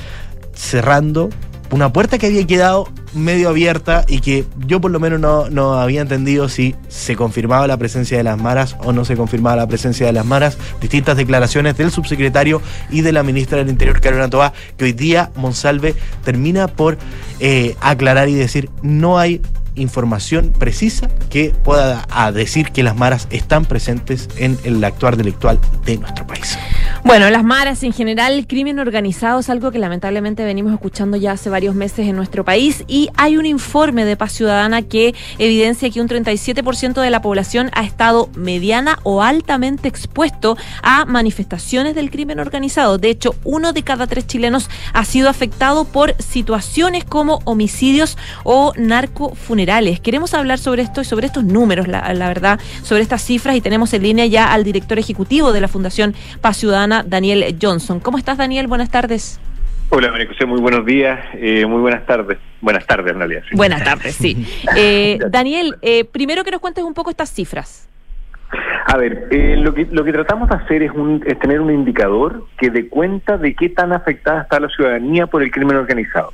[SPEAKER 3] cerrando una puerta que había quedado medio abierta y que yo por lo menos no, no, había entendido si se confirmaba la presencia de las maras o no se confirmaba la presencia de las maras. Distintas declaraciones del subsecretario y de la ministra del Interior, Carolina Toá, que hoy día Monsalve termina por eh, aclarar y decir no hay información precisa que pueda decir que las maras están presentes en el actuar delictual de nuestro país.
[SPEAKER 2] Bueno, las maras en general, el crimen organizado es algo que lamentablemente venimos escuchando ya hace varios meses en nuestro país y hay un informe de Paz Ciudadana que evidencia que un 37% de la población ha estado mediana o altamente expuesto a manifestaciones del crimen organizado. De hecho, uno de cada tres chilenos ha sido afectado por situaciones como homicidios o narcofunerales. Queremos hablar sobre esto y sobre estos números, la, la verdad, sobre estas cifras y tenemos en línea ya al director ejecutivo de la Fundación Paz Ciudadana Daniel Johnson. ¿Cómo estás, Daniel? Buenas tardes.
[SPEAKER 13] Hola, María José, muy buenos días, eh, muy buenas tardes. Buenas tardes, en realidad.
[SPEAKER 2] Buenas tardes, sí. <laughs> Eh, Daniel, eh, primero que nos cuentes un poco estas cifras.
[SPEAKER 13] A ver, eh, lo, que, lo que tratamos de hacer es, un, es tener un indicador que dé cuenta de qué tan afectada está la ciudadanía por el crimen organizado.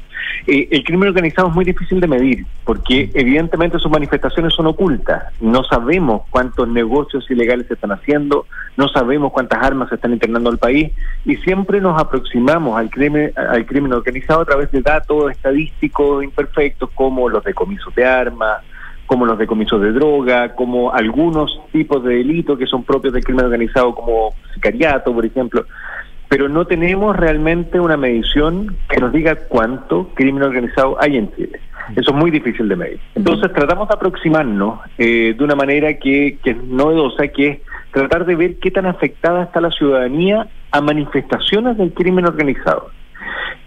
[SPEAKER 13] Eh, el crimen organizado es muy difícil de medir porque evidentemente sus manifestaciones son ocultas. No sabemos cuántos negocios ilegales se están haciendo, no sabemos cuántas armas se están internando al país y siempre nos aproximamos al crimen, al crimen organizado a través de datos estadísticos imperfectos como los decomisos de armas, como los decomisos de droga, como algunos tipos de delitos que son propios del crimen organizado, como sicariato, por ejemplo. Pero no tenemos realmente una medición que nos diga cuánto crimen organizado hay en Chile. Eso es muy difícil de medir. Entonces tratamos de aproximarnos eh, de una manera que, que es novedosa, que es tratar de ver qué tan afectada está la ciudadanía a manifestaciones del crimen organizado.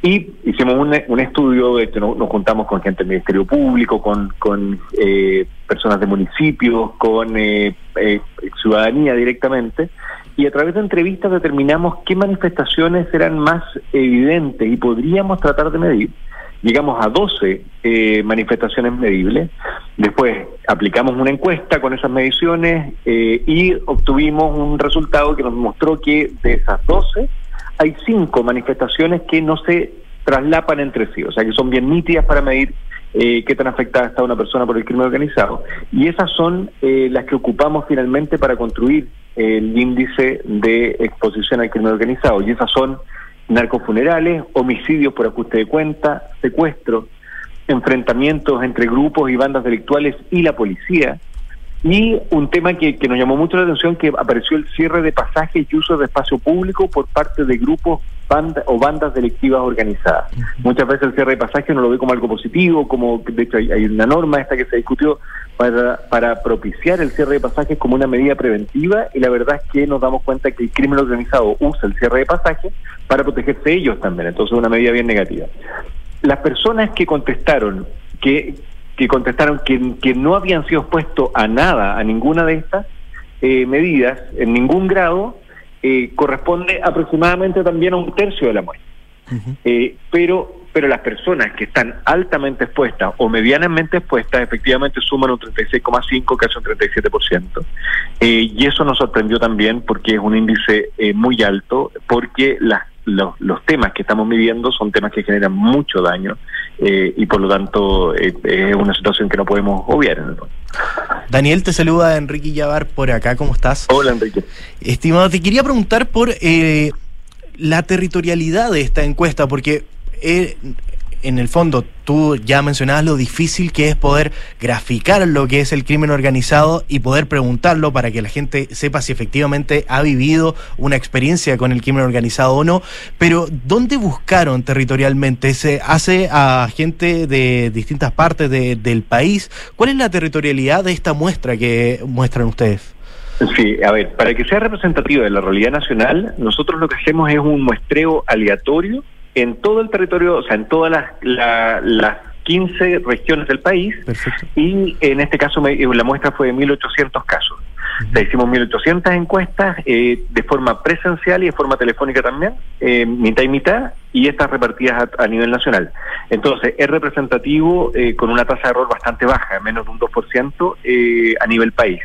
[SPEAKER 13] Y hicimos un, estudio, este, nos, juntamos con gente del Ministerio Público, con, con eh, personas de municipios, con eh, eh, ciudadanía directamente, y a través de entrevistas determinamos qué manifestaciones eran más evidentes y podríamos tratar de medir. Llegamos a 12 manifestaciones medibles, después aplicamos una encuesta con esas mediciones y obtuvimos un resultado que nos mostró que de esas 12, hay cinco manifestaciones que no se traslapan entre sí, o sea que son bien nítidas para medir eh, qué tan afectada está una persona por el crimen organizado. Y esas son eh, las que ocupamos finalmente para construir el índice de exposición al crimen organizado. Y esas son narcofunerales, homicidios por ajuste de cuenta, secuestros, enfrentamientos entre grupos y bandas delictuales y la policía, Y un tema que, que nos llamó mucho la atención, que apareció el cierre de pasajes y uso de espacio público por parte de grupos banda, o bandas delictivas organizadas. Muchas veces el cierre de pasajes uno lo ve como algo positivo, como de hecho hay, hay una norma esta que se discutió para, para propiciar el cierre de pasajes como una medida preventiva y la verdad es que nos damos cuenta que el crimen organizado usa el cierre de pasajes para protegerse ellos también, entonces es una medida bien negativa. Las personas que contestaron que, que contestaron que, que no habían sido expuestos a nada, a ninguna de estas eh, medidas, en ningún grado, eh, corresponde aproximadamente también a un tercio de la muestra. Eh, pero pero las personas que están altamente expuestas o medianamente expuestas efectivamente suman un 36,5, casi un 37%. Eh, y eso nos sorprendió también porque es un índice eh, muy alto, porque las los, los temas que estamos midiendo son temas que generan mucho daño eh, y por lo tanto eh, es una situación que no podemos obviar.
[SPEAKER 3] Daniel, te saluda Enrique Yavar por acá, ¿cómo estás?
[SPEAKER 13] Hola Enrique.
[SPEAKER 3] Estimado, te quería preguntar por eh, la territorialidad de esta encuesta, porque en el fondo tú ya mencionabas lo difícil que es poder graficar lo que es el crimen organizado y poder preguntarlo para que la gente sepa si efectivamente ha vivido una experiencia con el crimen organizado o no. Pero ¿dónde buscaron territorialmente? ¿Se hace a gente de distintas partes de- del país? ¿Cuál es la territorialidad de esta muestra que muestran ustedes?
[SPEAKER 13] Sí, a ver, para que sea representativa de la realidad nacional, nosotros lo que hacemos es un muestreo aleatorio en todo el territorio, o sea, en todas las, la- las 15 regiones del país. Y en este caso me- eh, la muestra fue de 1.800 casos. O sea, hicimos 1.800 encuestas eh, de forma presencial y de forma telefónica también, eh, mitad y mitad, y estas repartidas a, a nivel nacional. Entonces, es representativo eh, con una tasa de error bastante baja, menos de un 2% eh, a nivel país.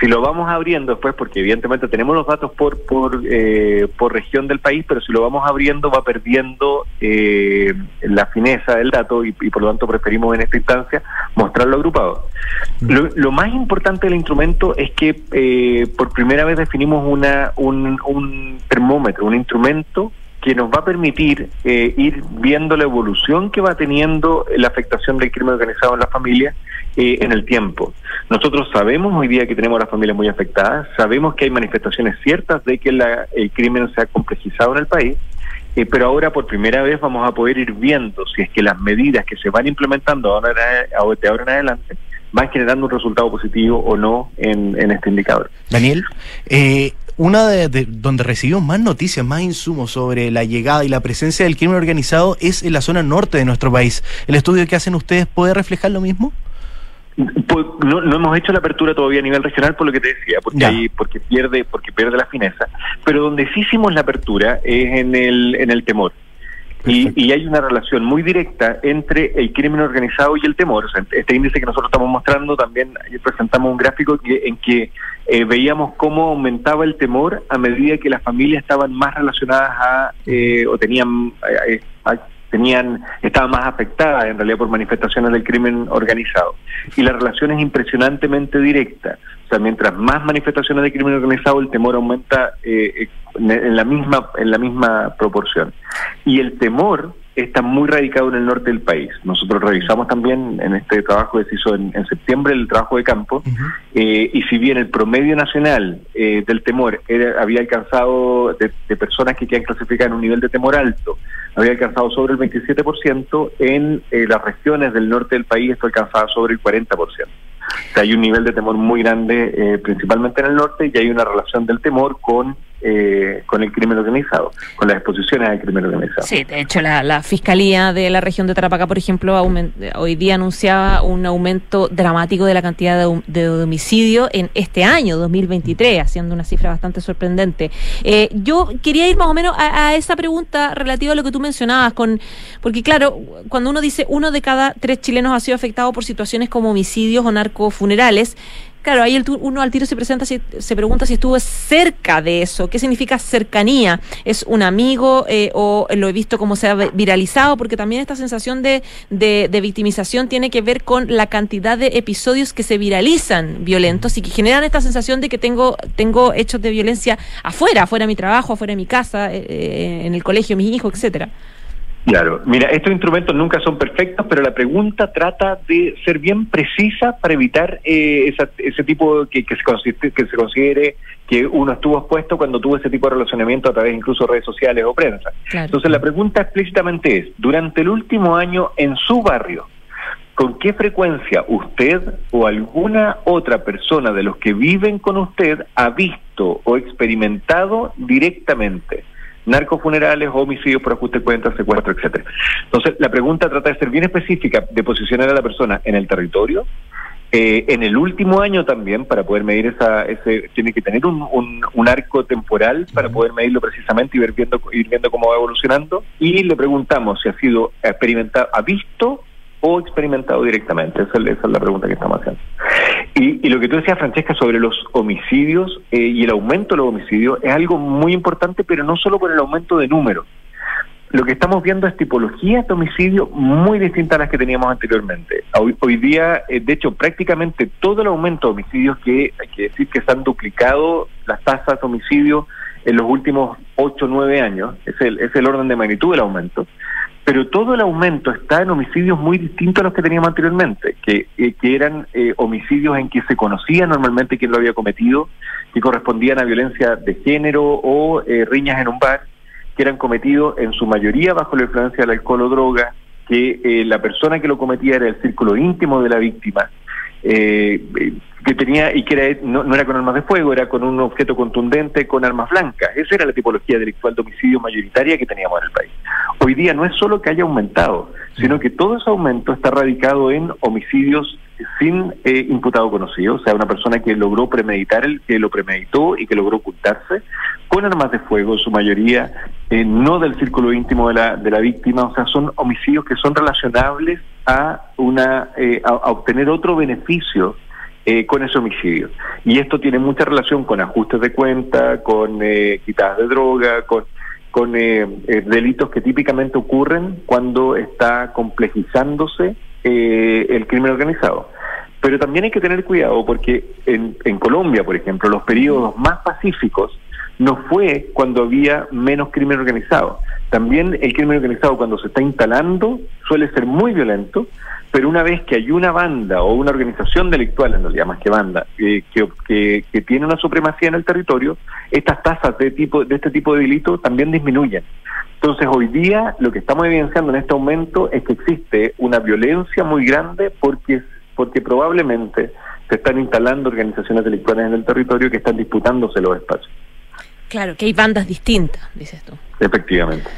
[SPEAKER 13] Si lo vamos abriendo después, porque evidentemente tenemos los datos por por, eh, por región del país, pero si lo vamos abriendo va perdiendo eh, la fineza del dato y, y por lo tanto preferimos en esta instancia mostrarlo agrupado. Lo, lo más importante del instrumento es que eh, por primera vez definimos una, un, un termómetro, un instrumento que nos va a permitir eh, ir viendo la evolución que va teniendo la afectación del crimen organizado en la familia eh, en el tiempo. Nosotros sabemos hoy día que tenemos a las familias muy afectadas, sabemos que hay manifestaciones ciertas de que la- el crimen se ha complejizado en el país, eh, pero ahora por primera vez vamos a poder ir viendo si es que las medidas que se van implementando ahora, de ahora en adelante van generando un resultado positivo o no en, en este indicador.
[SPEAKER 3] Daniel, eh, una de, de- donde recibimos más noticias, más insumos sobre la llegada y la presencia del crimen organizado es en la zona norte de nuestro país. ¿El estudio que hacen ustedes puede reflejar lo mismo?
[SPEAKER 13] Pues no, no hemos hecho la apertura todavía a nivel regional por lo que te decía, porque ahí, porque pierde, porque pierde la fineza. Pero donde sí hicimos la apertura es en el, en el temor. Y, y hay una relación muy directa entre el crimen organizado y el temor. O sea, este índice que nosotros estamos mostrando también ayer presentamos un gráfico que- en que eh, veíamos cómo aumentaba el temor a medida que las familias estaban más relacionadas a eh, o tenían eh, tenían estaban más afectadas en realidad por manifestaciones del crimen organizado. Y la relación es impresionantemente directa. O sea mientras más manifestaciones de crimen organizado el temor aumenta eh, eh, en la misma en la misma proporción. Y el temor está muy radicado en el norte del país. Nosotros revisamos también en este trabajo que se hizo en, en septiembre el trabajo de campo eh, y si bien el promedio nacional eh, del temor era- había alcanzado de, de personas que quedan clasificadas en un nivel de temor alto, había alcanzado sobre el 27%, en eh, las regiones del norte del país esto alcanzaba sobre el 40%. O sea, hay un nivel de temor muy grande, eh, principalmente en el norte, y hay una relación del temor con, eh, con el crimen organizado, con las exposiciones al crimen organizado.
[SPEAKER 2] Sí, de hecho la, la Fiscalía de la región de Tarapacá, por ejemplo, aumen- hoy día anunciaba un aumento dramático de la cantidad de, hom- de homicidio en este año, 2023, haciendo una cifra bastante sorprendente. Eh, yo quería ir más o menos a, a esa pregunta relativa a lo que tú mencionabas, con porque claro, cuando uno dice uno de cada tres chilenos ha sido afectado por situaciones como homicidios o narcofunerales, Claro, ahí el uno al tiro se presenta, si- se pregunta si estuvo cerca de eso. ¿Qué significa cercanía? ¿Es un amigo eh, o lo he visto como se ha vi- viralizado? Porque también esta sensación de, de, de victimización tiene que ver con la cantidad de episodios que se viralizan violentos y que generan esta sensación de que tengo, tengo hechos de violencia afuera, afuera de mi trabajo, afuera de mi casa, eh, eh, en el colegio, mis hijos, etcétera.
[SPEAKER 13] Claro, mira, estos instrumentos nunca son perfectos, pero la pregunta trata de ser bien precisa para evitar eh, esa- ese tipo que, que, se considere, que se considere que uno estuvo expuesto cuando tuvo ese tipo de relacionamiento a través incluso de redes sociales o prensa.
[SPEAKER 2] Claro.
[SPEAKER 13] Entonces la pregunta explícitamente es, durante el último año en su barrio, ¿con qué frecuencia usted o alguna otra persona de los que viven con usted ha visto o experimentado directamente narcofunerales, homicidios por ajuste de cuentas, secuestro, etcétera? Entonces, la pregunta trata de ser bien específica, de posicionar a la persona en el territorio, eh, en el último año también, para poder medir esa, ese, tiene que tener un, un- un arco temporal para poder medirlo precisamente y ver viendo, ir viendo cómo va evolucionando. Y le preguntamos si ha sido experimentado, ha visto o experimentado directamente. Esa, es- esa es la pregunta que estamos haciendo. Y, y lo que tú decías, Francesca, sobre los homicidios eh, y el aumento de los homicidios es algo muy importante, pero no solo por el aumento de números. Lo que estamos viendo es tipologías de homicidio muy distintas a las que teníamos anteriormente. Hoy, día, eh, de hecho, prácticamente todo el aumento de homicidios, que hay que decir que se han duplicado las tasas de homicidio en los últimos 8 o 9 años, es el, es el orden de magnitud del aumento, pero todo el aumento está en homicidios muy distintos a los que teníamos anteriormente, que, eh, que eran eh, homicidios en que se conocía normalmente quién lo había cometido, que correspondían a violencia de género o eh, riñas en un bar, que eran cometidos en su mayoría bajo la influencia del alcohol o droga, que eh, la persona que lo cometía era el círculo íntimo de la víctima, eh, que tenía y que era, no, no era con armas de fuego, era con un objeto contundente, con armas blancas. Esa era la tipología delictual de homicidio mayoritaria que teníamos en el país. Hoy día no es solo que haya aumentado, sino que todo ese aumento está radicado en homicidios sin eh, imputado conocido, o sea, una persona que logró premeditar, el que lo premeditó y que logró ocultarse, con armas de fuego, en su mayoría, eh, no del círculo íntimo de la, de la víctima, o sea, son homicidios que son relacionables a, una, eh, a, a obtener otro beneficio eh, con ese homicidio. Y esto tiene mucha relación con ajustes de cuenta, con eh, quitadas de droga, con, con eh, eh, delitos que típicamente ocurren cuando está complejizándose eh, el crimen organizado. Pero también hay que tener cuidado porque en, en Colombia, por ejemplo, los periodos más pacíficos no fue cuando había menos crimen organizado. También el crimen organizado cuando se está instalando suele ser muy violento, pero una vez que hay una banda o una organización delictual, en realidad más que banda, eh, que, que, que tiene una supremacía en el territorio, estas tasas de tipo de este tipo de delitos también disminuyen. Entonces hoy día lo que estamos evidenciando en este aumento es que existe una violencia muy grande porque porque probablemente se están instalando organizaciones delictuales en el territorio que están disputándose los espacios.
[SPEAKER 2] Claro, que hay bandas distintas, dices tú.
[SPEAKER 13] Efectivamente.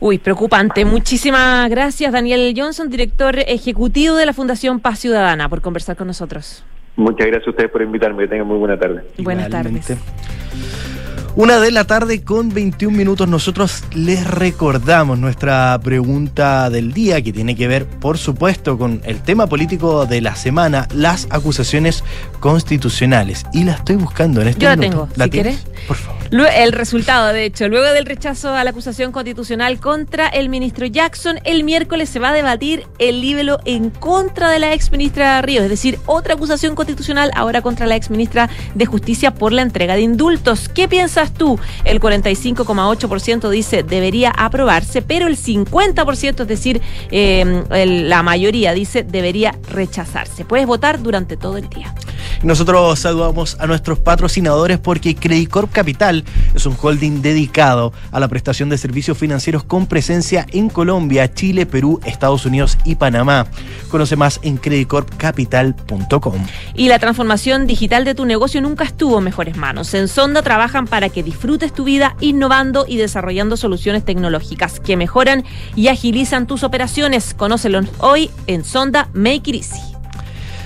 [SPEAKER 2] Uy, preocupante. Muchísimas gracias, Daniel Johnson, director ejecutivo de la Fundación Paz Ciudadana, por conversar con nosotros.
[SPEAKER 13] Muchas gracias a ustedes por invitarme. Que tengan muy buena tarde.
[SPEAKER 2] Buenas
[SPEAKER 3] Igualmente.
[SPEAKER 2] tardes.
[SPEAKER 3] Una de la tarde con 21 minutos. Nosotros les recordamos nuestra pregunta del día que tiene que ver, por supuesto, con el tema político de la semana, las acusaciones constitucionales. Y la estoy buscando en este
[SPEAKER 2] Yo la
[SPEAKER 3] minuto.
[SPEAKER 2] tengo, si
[SPEAKER 3] tienes? Por favor.
[SPEAKER 2] El resultado, de hecho, luego del rechazo a la acusación constitucional contra el ministro Jackson, el miércoles se va a debatir el libelo en contra de la ex ministra Ríos, es decir, otra acusación constitucional ahora contra la ex ministra de Justicia por la entrega de indultos. ¿Qué tú? El 45,8% dice debería aprobarse, pero el 50%, es decir, eh, el- la mayoría dice debería rechazarse. Puedes votar durante todo el día.
[SPEAKER 3] Nosotros saludamos a nuestros patrocinadores porque Credit Corp Capital es un holding dedicado a la prestación de servicios financieros con presencia en Colombia, Chile, Perú, Estados Unidos y Panamá. Conoce más en creditcorpcapital.com.
[SPEAKER 2] Y la transformación digital de tu negocio nunca estuvo en mejores manos. En Sonda trabajan para que disfrutes tu vida innovando y desarrollando soluciones tecnológicas que mejoran y agilizan tus operaciones. Conócelos hoy en Sonda Make It Easy.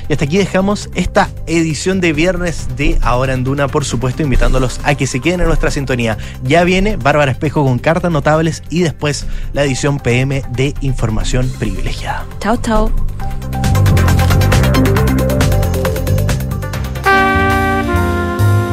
[SPEAKER 3] Y hasta aquí dejamos esta edición de viernes de Ahora en Duna, por supuesto, invitándolos a que se queden en nuestra sintonía. Ya viene Bárbara Espejo con cartas notables y después la edición PM de Información Privilegiada.
[SPEAKER 2] Chao, chao.